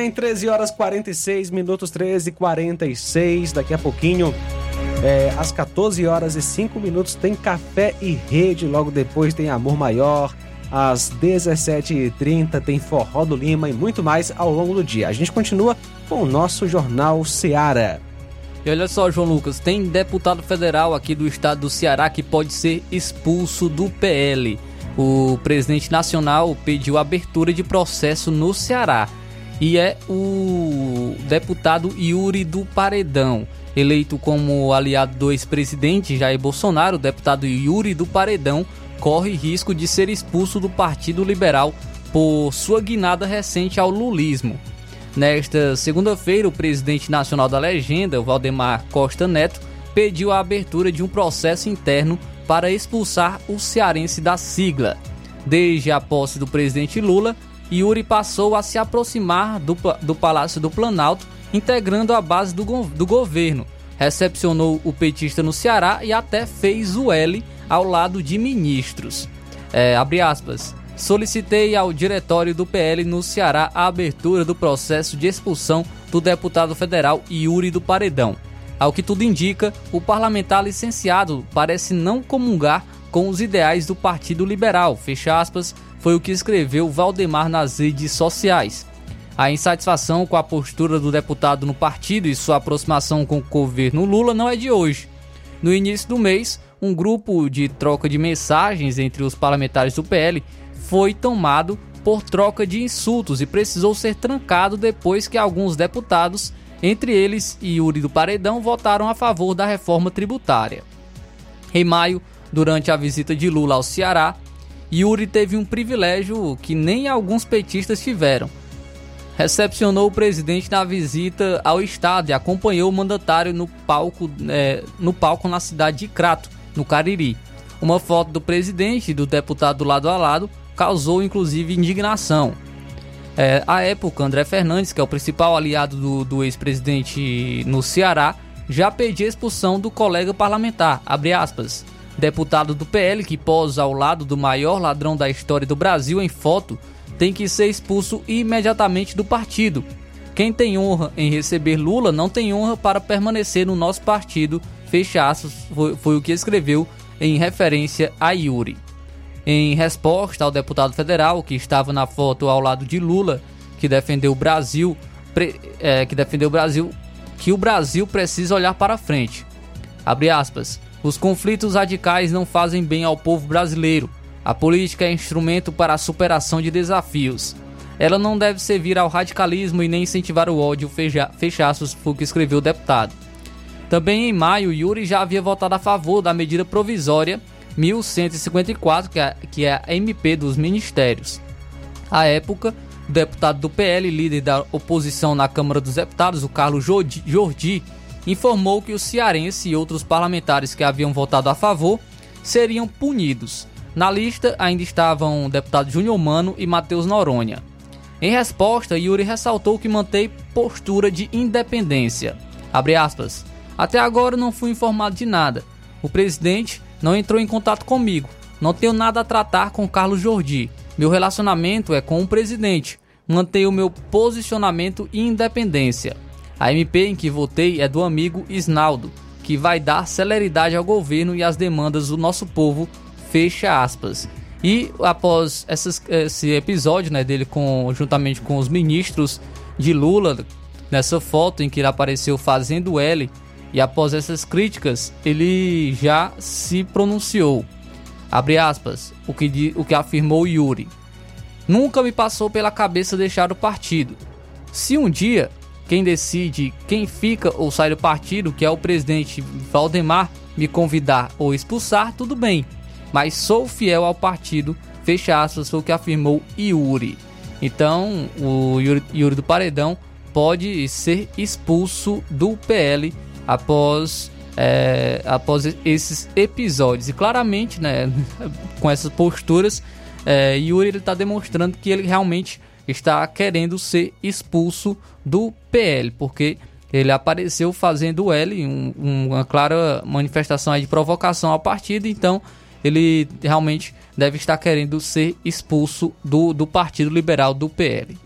Bem, 13 horas 46 minutos, 13 e 46. Daqui a pouquinho, é, às 14 horas e 5 minutos, tem Café e Rede. Logo depois tem Amor Maior. Às 17h30 tem Forró do Lima e muito mais ao longo do dia. A gente continua com o nosso Jornal Seara. E olha só, João Lucas, tem deputado federal aqui do estado do Ceará que pode ser expulso do PL. O presidente nacional pediu abertura de processo no Ceará e é o deputado Yuri do Paredão. Eleito como aliado do ex-presidente Jair Bolsonaro, o deputado Yuri do Paredão corre risco de ser expulso do Partido Liberal por sua guinada recente ao lulismo. Nesta segunda-feira, o presidente nacional da legenda, Valdemar Costa Neto, pediu a abertura de um processo interno para expulsar o cearense da sigla. Desde a posse do presidente Lula, Yuri passou a se aproximar do, do Palácio do Planalto, integrando a base do, do governo. Recepcionou o petista no Ceará e até fez o L ao lado de ministros. É, abre aspas. Solicitei ao diretório do PL no Ceará a abertura do processo de expulsão do deputado federal Yuri do Paredão. Ao que tudo indica, o parlamentar licenciado parece não comungar com os ideais do Partido Liberal, fecha aspas, foi o que escreveu Valdemar nas redes sociais. A insatisfação com a postura do deputado no partido e sua aproximação com o governo Lula não é de hoje. No início do mês, um grupo de troca de mensagens entre os parlamentares do PL foi tomado por troca de insultos e precisou ser trancado depois que alguns deputados, entre eles Yuri do Paredão, votaram a favor da reforma tributária. Em maio, durante a visita de Lula ao Ceará, Yuri teve um privilégio que nem alguns petistas tiveram. Recepcionou o presidente na visita ao estado e acompanhou o mandatário no palco, é, no palco na cidade de Crato, no Cariri. Uma foto do presidente e do deputado lado a lado causou inclusive indignação. É, à época, André Fernandes, que é o principal aliado do, do ex-presidente no Ceará, já pedia expulsão do colega parlamentar, deputado do PL que posa ao lado do maior ladrão da história do Brasil em foto, tem que ser expulso imediatamente do partido. Quem tem honra em receber Lula não tem honra para permanecer no nosso partido, fecha aspas, foi, foi o que escreveu em referência a Yuri. Em resposta ao deputado federal que estava na foto ao lado de Lula, que defendeu o Brasil, pre, é, que defendeu o Brasil, que o Brasil precisa olhar para frente. Abre aspas. Os conflitos radicais não fazem bem ao povo brasileiro. A política é instrumento para a superação de desafios. Ela não deve servir ao radicalismo e nem incentivar o ódio, fecha, fechaços, foi o que escreveu o deputado. Também em maio, Yuri já havia votado a favor da medida provisória 1154, que é, que é a MP dos Ministérios. À época, o deputado do PL, líder da oposição na Câmara dos Deputados, o Carlos Jordi, informou que o cearense e outros parlamentares que haviam votado a favor seriam punidos. Na lista ainda estavam o deputado Júnior Mano e Matheus Noronha. Em resposta, Yuri ressaltou que mantém postura de independência. Aspas, Até agora não fui informado de nada. O presidente não entrou em contato comigo. Não tenho nada a tratar com Carlos Jordi. Meu relacionamento é com o presidente. Mantenho o meu posicionamento e independência. A MP em que votei é do amigo Isnaldo, que vai dar celeridade ao governo e às demandas do nosso povo. Fecha aspas. E após essas, esse episódio né, dele com, juntamente com os ministros de Lula, nessa foto em que ele apareceu fazendo L, e após essas críticas, ele já se pronunciou. Abre aspas, o que, o que afirmou Yuri. Nunca me passou pela cabeça deixar o partido. Se um dia quem decide quem fica ou sai do partido, que é o presidente Valdemar, me convidar ou expulsar, tudo bem. Mas sou fiel ao partido, fecha aspas, foi o que afirmou Yuri. Então, o Yuri, Yuri do Paredão pode ser expulso do PL após, é, após esses episódios. E claramente, né, <laughs> com essas posturas, é, Yuri está demonstrando que ele realmente está querendo ser expulso do PL, porque ele apareceu fazendo L, um, uma clara manifestação de provocação ao partido, então ele realmente deve estar querendo ser expulso do, do Partido Liberal do PL.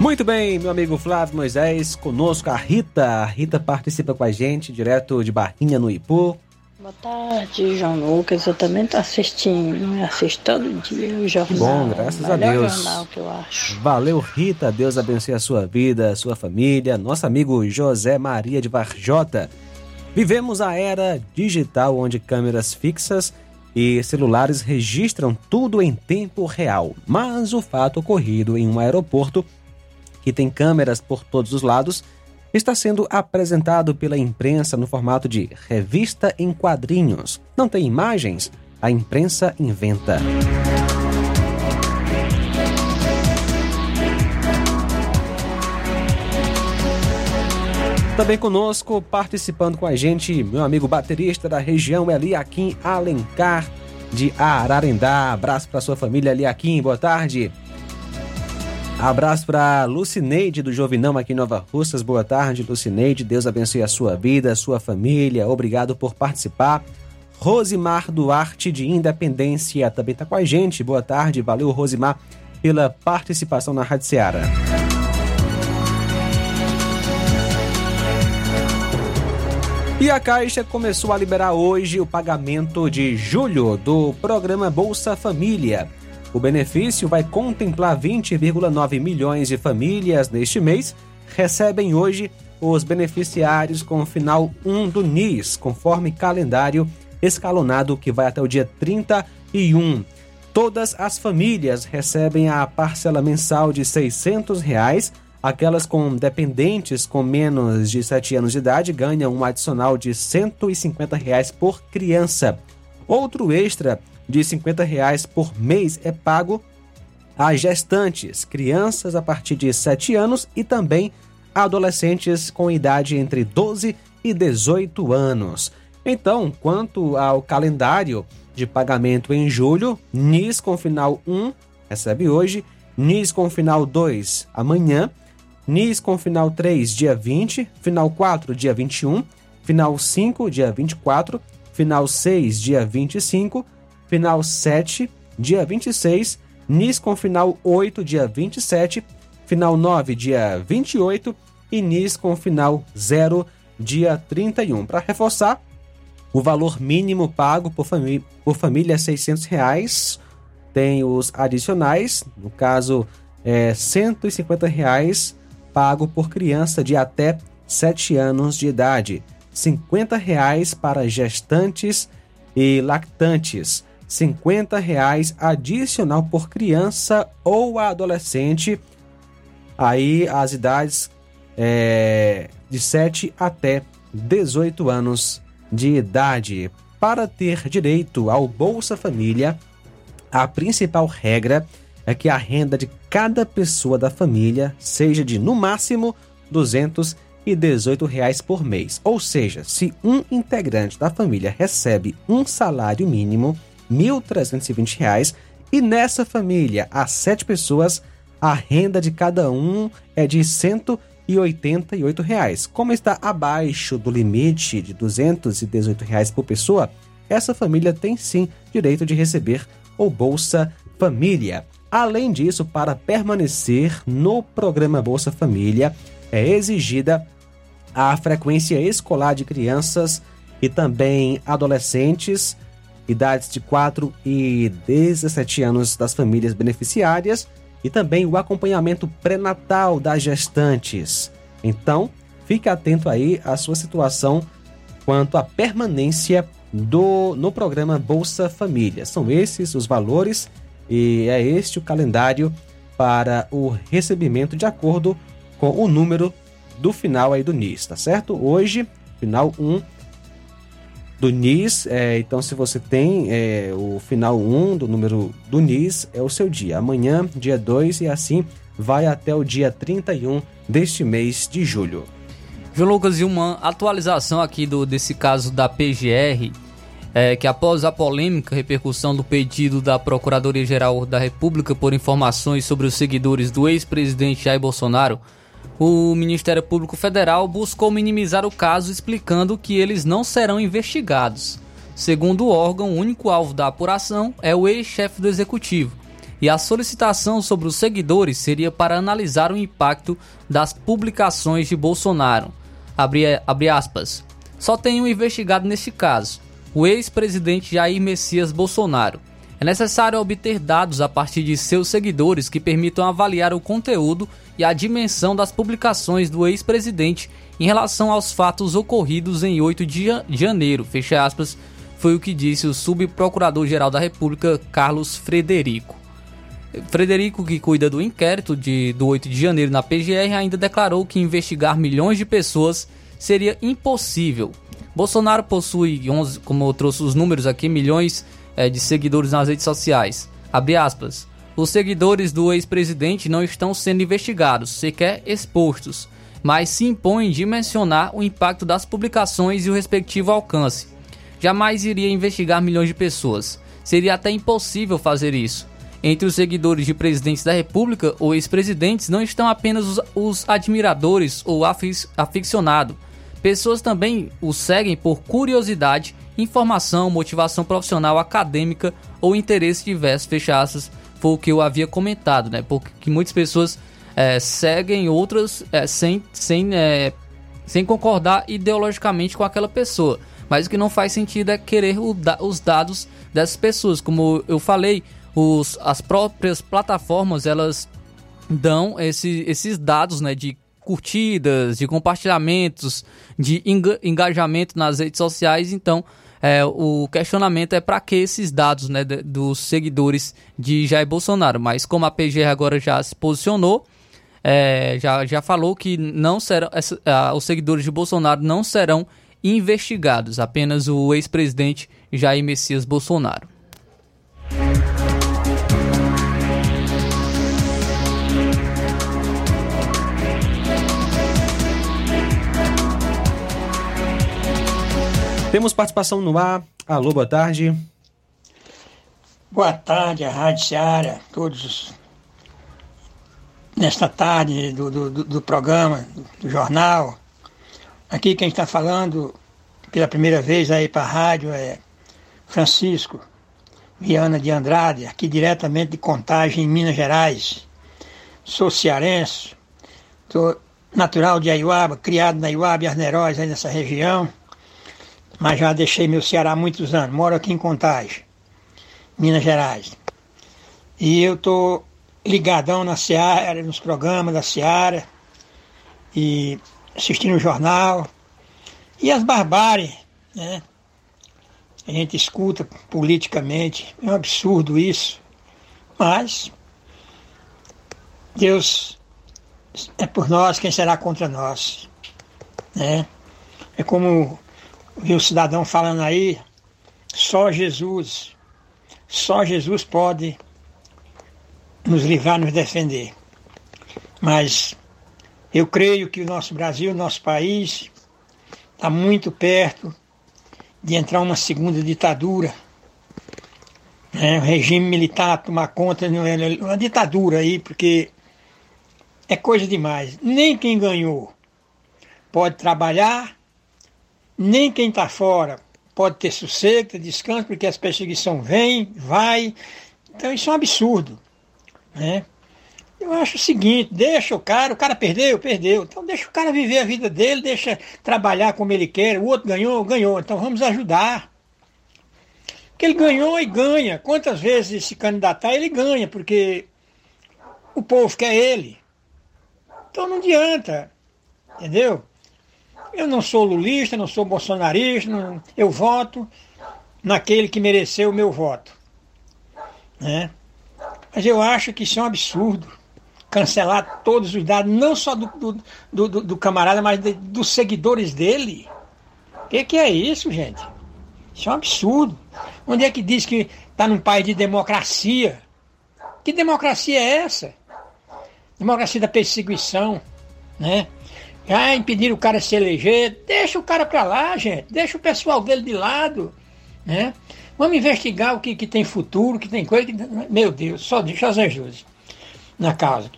Muito bem, meu amigo Flávio Moisés, conosco a Rita. A Rita participa com a gente, direto de Barrinha, no Ipu. Boa tarde, João Lucas. Eu também tô assistindo, eu assisto todo dia o jornal. Bom, graças a Deus. jornal que eu acho. Valeu, Rita. Deus abençoe a sua vida, a sua família. Nosso amigo José Maria de Varjota. Vivemos a era digital onde câmeras fixas e celulares registram tudo em tempo real. Mas o fato ocorrido em um aeroporto, que tem câmeras por todos os lados, está sendo apresentado pela imprensa no formato de revista em quadrinhos. Não tem imagens? A imprensa inventa. Também conosco, participando com a gente, meu amigo baterista da região, Eliakim Alencar, de Ararendá. Abraço para sua família, Eliakim, boa tarde. Abraço para Lucineide do Jovinão aqui em Nova Russas. Boa tarde, Lucineide. Deus abençoe a sua vida, a sua família. Obrigado por participar. Rosimar Duarte de Independência também está com a gente. Boa tarde. Valeu, Rosimar, pela participação na Rádio Ceará. E a Caixa começou a liberar hoje o pagamento de julho do programa Bolsa Família. O benefício vai contemplar 20,9 milhões de famílias neste mês. Recebem hoje os beneficiários com o final 1 do NIS, conforme calendário escalonado que vai até o dia 31. Todas as famílias recebem a parcela mensal de 600 reais. Aquelas com dependentes com menos de 7 anos de idade ganham um adicional de 150 reais por criança. Outro extra de 50 reais por mês é pago a gestantes, crianças a partir de 7 anos e também adolescentes com idade entre 12 e 18 anos. Então, quanto ao calendário de pagamento em julho, NIS com final 1 recebe hoje, NIS com final 2 amanhã, NIS com final 3 dia 20, final 4 dia 21, final 5 dia 24, final 6 dia 25, final 7 dia 26, NIS com final 8 dia 27, final 9 dia 28 e NIS com final 0 dia 31. Para reforçar, o valor mínimo pago por, famí por família é 600 reais. Tem os adicionais, no caso, é 150 reais pago por criança de até 7 anos de idade. 50 reais para gestantes e lactantes. 50 reais adicional por criança ou adolescente. Aí as idades é, de 7 até 18 anos de idade. Para ter direito ao Bolsa Família, a principal regra é que a renda de cada pessoa da família seja de, no máximo, 218 reais por mês. Ou seja, se um integrante da família recebe um salário mínimo, 1.320, reais, e nessa família há sete pessoas, a renda de cada um é de 188 reais. Como está abaixo do limite de 218 reais por pessoa, essa família tem sim direito de receber o Bolsa Família. Além disso, para permanecer no programa Bolsa Família, é exigida a frequência escolar de crianças e também adolescentes, idades de 4 e 17 anos das famílias beneficiárias e também o acompanhamento pré-natal das gestantes. Então, fique atento aí à sua situação quanto à permanência do no programa Bolsa Família. São esses os valores e é este o calendário para o recebimento de acordo com o número do final aí do NIS, tá certo? Hoje, final 1 do NIS, é, então se você tem é, o final 1 do número do NIS, é o seu dia. Amanhã, dia 2 e assim vai até o dia 31 deste mês de julho. João Lucas, e uma atualização aqui do, desse caso da PGR, é, que após a polêmica repercussão do pedido da Procuradoria-Geral da República por informações sobre os seguidores do ex-presidente Jair Bolsonaro, o Ministério Público Federal buscou minimizar o caso, explicando que eles não serão investigados. Segundo o órgão, o único alvo da apuração é o ex-chefe do executivo. e a solicitação sobre os seguidores seria para analisar o impacto das publicações de Bolsonaro. Abre, abre aspas. Só tem um investigado neste caso, o ex-presidente Jair Messias Bolsonaro. É necessário obter dados a partir de seus seguidores que permitam avaliar o conteúdo e a dimensão das publicações do ex-presidente em relação aos fatos ocorridos em 8 de janeiro. Fecha aspas, foi o que disse o subprocurador-geral da República, Carlos Frederico. Frederico, que cuida do inquérito de, do 8 de janeiro na PGR, ainda declarou que investigar milhões de pessoas seria impossível. Bolsonaro possui, 11, como eu trouxe os números aqui, milhões é, de seguidores nas redes sociais. Abre aspas. Os seguidores do ex-presidente não estão sendo investigados, sequer expostos, mas se impõem dimensionar o impacto das publicações e o respectivo alcance. Jamais iria investigar milhões de pessoas. Seria até impossível fazer isso. Entre os seguidores de presidentes da República ou ex-presidentes não estão apenas os, os admiradores ou aficionados. Pessoas também o seguem por curiosidade, informação, motivação profissional, acadêmica ou interesse diverso. Fecha aspas, foi o que eu havia comentado, né? Porque muitas pessoas é, seguem outras é, sem, sem, é, sem concordar ideologicamente com aquela pessoa. Mas o que não faz sentido é querer os dados dessas pessoas. Como eu falei, os, as próprias plataformas elas dão esse, esses dados né, de curtidas, de compartilhamentos, de engajamento nas redes sociais. Então, é, o questionamento é para que esses dados né, dos seguidores de Jair Bolsonaro. Mas como a PGR agora já se posicionou, é, já, já falou que não serão, essa, os seguidores de Bolsonaro não serão investigados, apenas o ex-presidente Jair Messias Bolsonaro. Temos participação no ar. Alô, boa tarde. Boa tarde, a Rádio Seara, todos nesta tarde do, do, do programa, do jornal. Aqui quem está falando pela primeira vez aí para a rádio é Francisco Viana de Andrade, aqui diretamente de Contagem, em Minas Gerais. Sou cearense, sou natural de Aiuaba, criado na Aiuaba e Arneróis, aí nessa região mas já deixei meu Ceará há muitos anos. Moro aqui em Contagem, Minas Gerais. E eu estou ligadão na Seara, nos programas da Seara, e assistindo o jornal. E as barbáries, né? A gente escuta politicamente, é um absurdo isso. Mas Deus é por nós, quem será contra nós? Né? É como vi o cidadão falando aí, só Jesus, só Jesus pode nos livrar, nos defender. Mas eu creio que o nosso Brasil, o nosso país, está muito perto de entrar uma segunda ditadura. Né? O regime militar tomar conta, uma ditadura aí, porque é coisa demais. Nem quem ganhou pode trabalhar, nem quem está fora pode ter sossego, ter descanso, porque as perseguições vêm, vai. Então isso é um absurdo. Né? Eu acho o seguinte, deixa o cara, o cara perdeu, perdeu. Então deixa o cara viver a vida dele, deixa trabalhar como ele quer, o outro ganhou, ganhou. Então vamos ajudar. Porque ele ganhou e ganha. Quantas vezes se candidatar, ele ganha, porque o povo quer ele. Então não adianta. Entendeu? Eu não sou lulista, não sou bolsonarista, não, eu voto naquele que mereceu o meu voto. Né? Mas eu acho que isso é um absurdo. Cancelar todos os dados, não só do, do, do, do camarada, mas de, dos seguidores dele. O que, que é isso, gente? Isso é um absurdo. Onde é que diz que está num país de democracia? Que democracia é essa? Democracia da perseguição, né? Ah, impedir o cara de se eleger. Deixa o cara para lá, gente. Deixa o pessoal dele de lado. Né? Vamos investigar o que, que tem futuro, que tem coisa. Que... Meu Deus, só deixa Jesus na causa.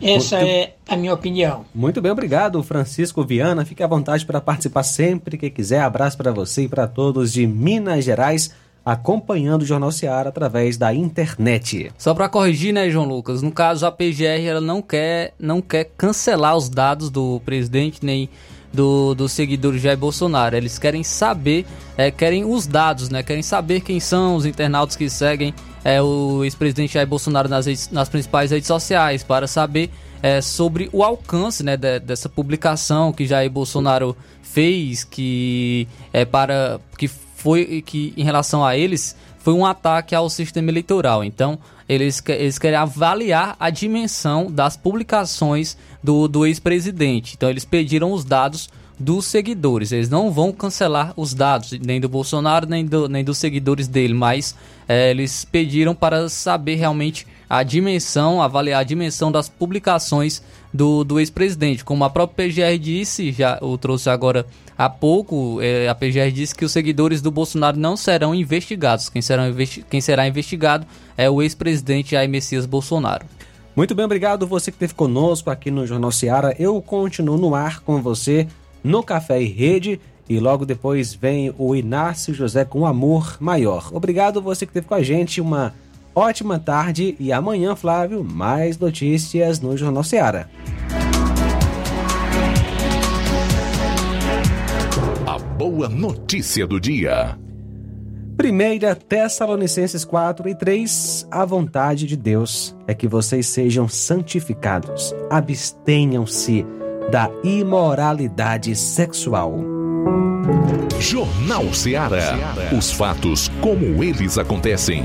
Essa Muito... é a minha opinião. Muito bem, obrigado, Francisco Viana. Fique à vontade para participar sempre que quiser. Abraço para você e para todos de Minas Gerais. Acompanhando o Jornal Seara através da internet. Só para corrigir, né, João Lucas? No caso, a PGR ela não quer, não quer cancelar os dados do presidente nem do, dos seguidores Jair Bolsonaro. Eles querem saber, é, querem os dados, né? Querem saber quem são os internautas que seguem é, o ex-presidente Jair Bolsonaro nas, redes, nas principais redes sociais para saber é, sobre o alcance né, de, dessa publicação que Jair Bolsonaro fez, que é para que foi que em relação a eles foi um ataque ao sistema eleitoral. Então eles, eles querem avaliar a dimensão das publicações do, do ex-presidente. Então eles pediram os dados dos seguidores. Eles não vão cancelar os dados, nem do Bolsonaro, nem, do, nem dos seguidores dele, mas é, eles pediram para saber realmente a dimensão, avaliar a dimensão das publicações do, do ex-presidente. Como a própria PGR disse, já o trouxe agora há pouco, é, a PGR disse que os seguidores do Bolsonaro não serão investigados. Quem, serão investi quem será investigado é o ex-presidente Jair Messias Bolsonaro. Muito bem, obrigado você que esteve conosco aqui no Jornal Seara. Eu continuo no ar com você no Café e Rede. E logo depois vem o Inácio José com Amor Maior. Obrigado você que esteve com a gente. Uma ótima tarde e amanhã, Flávio, mais notícias no Jornal Seara. A boa notícia do dia. Primeira Tessalonicenses 4 e 3 A vontade de Deus é que vocês sejam santificados, abstenham-se da imoralidade sexual. Jornal Ceará. Os fatos como eles acontecem.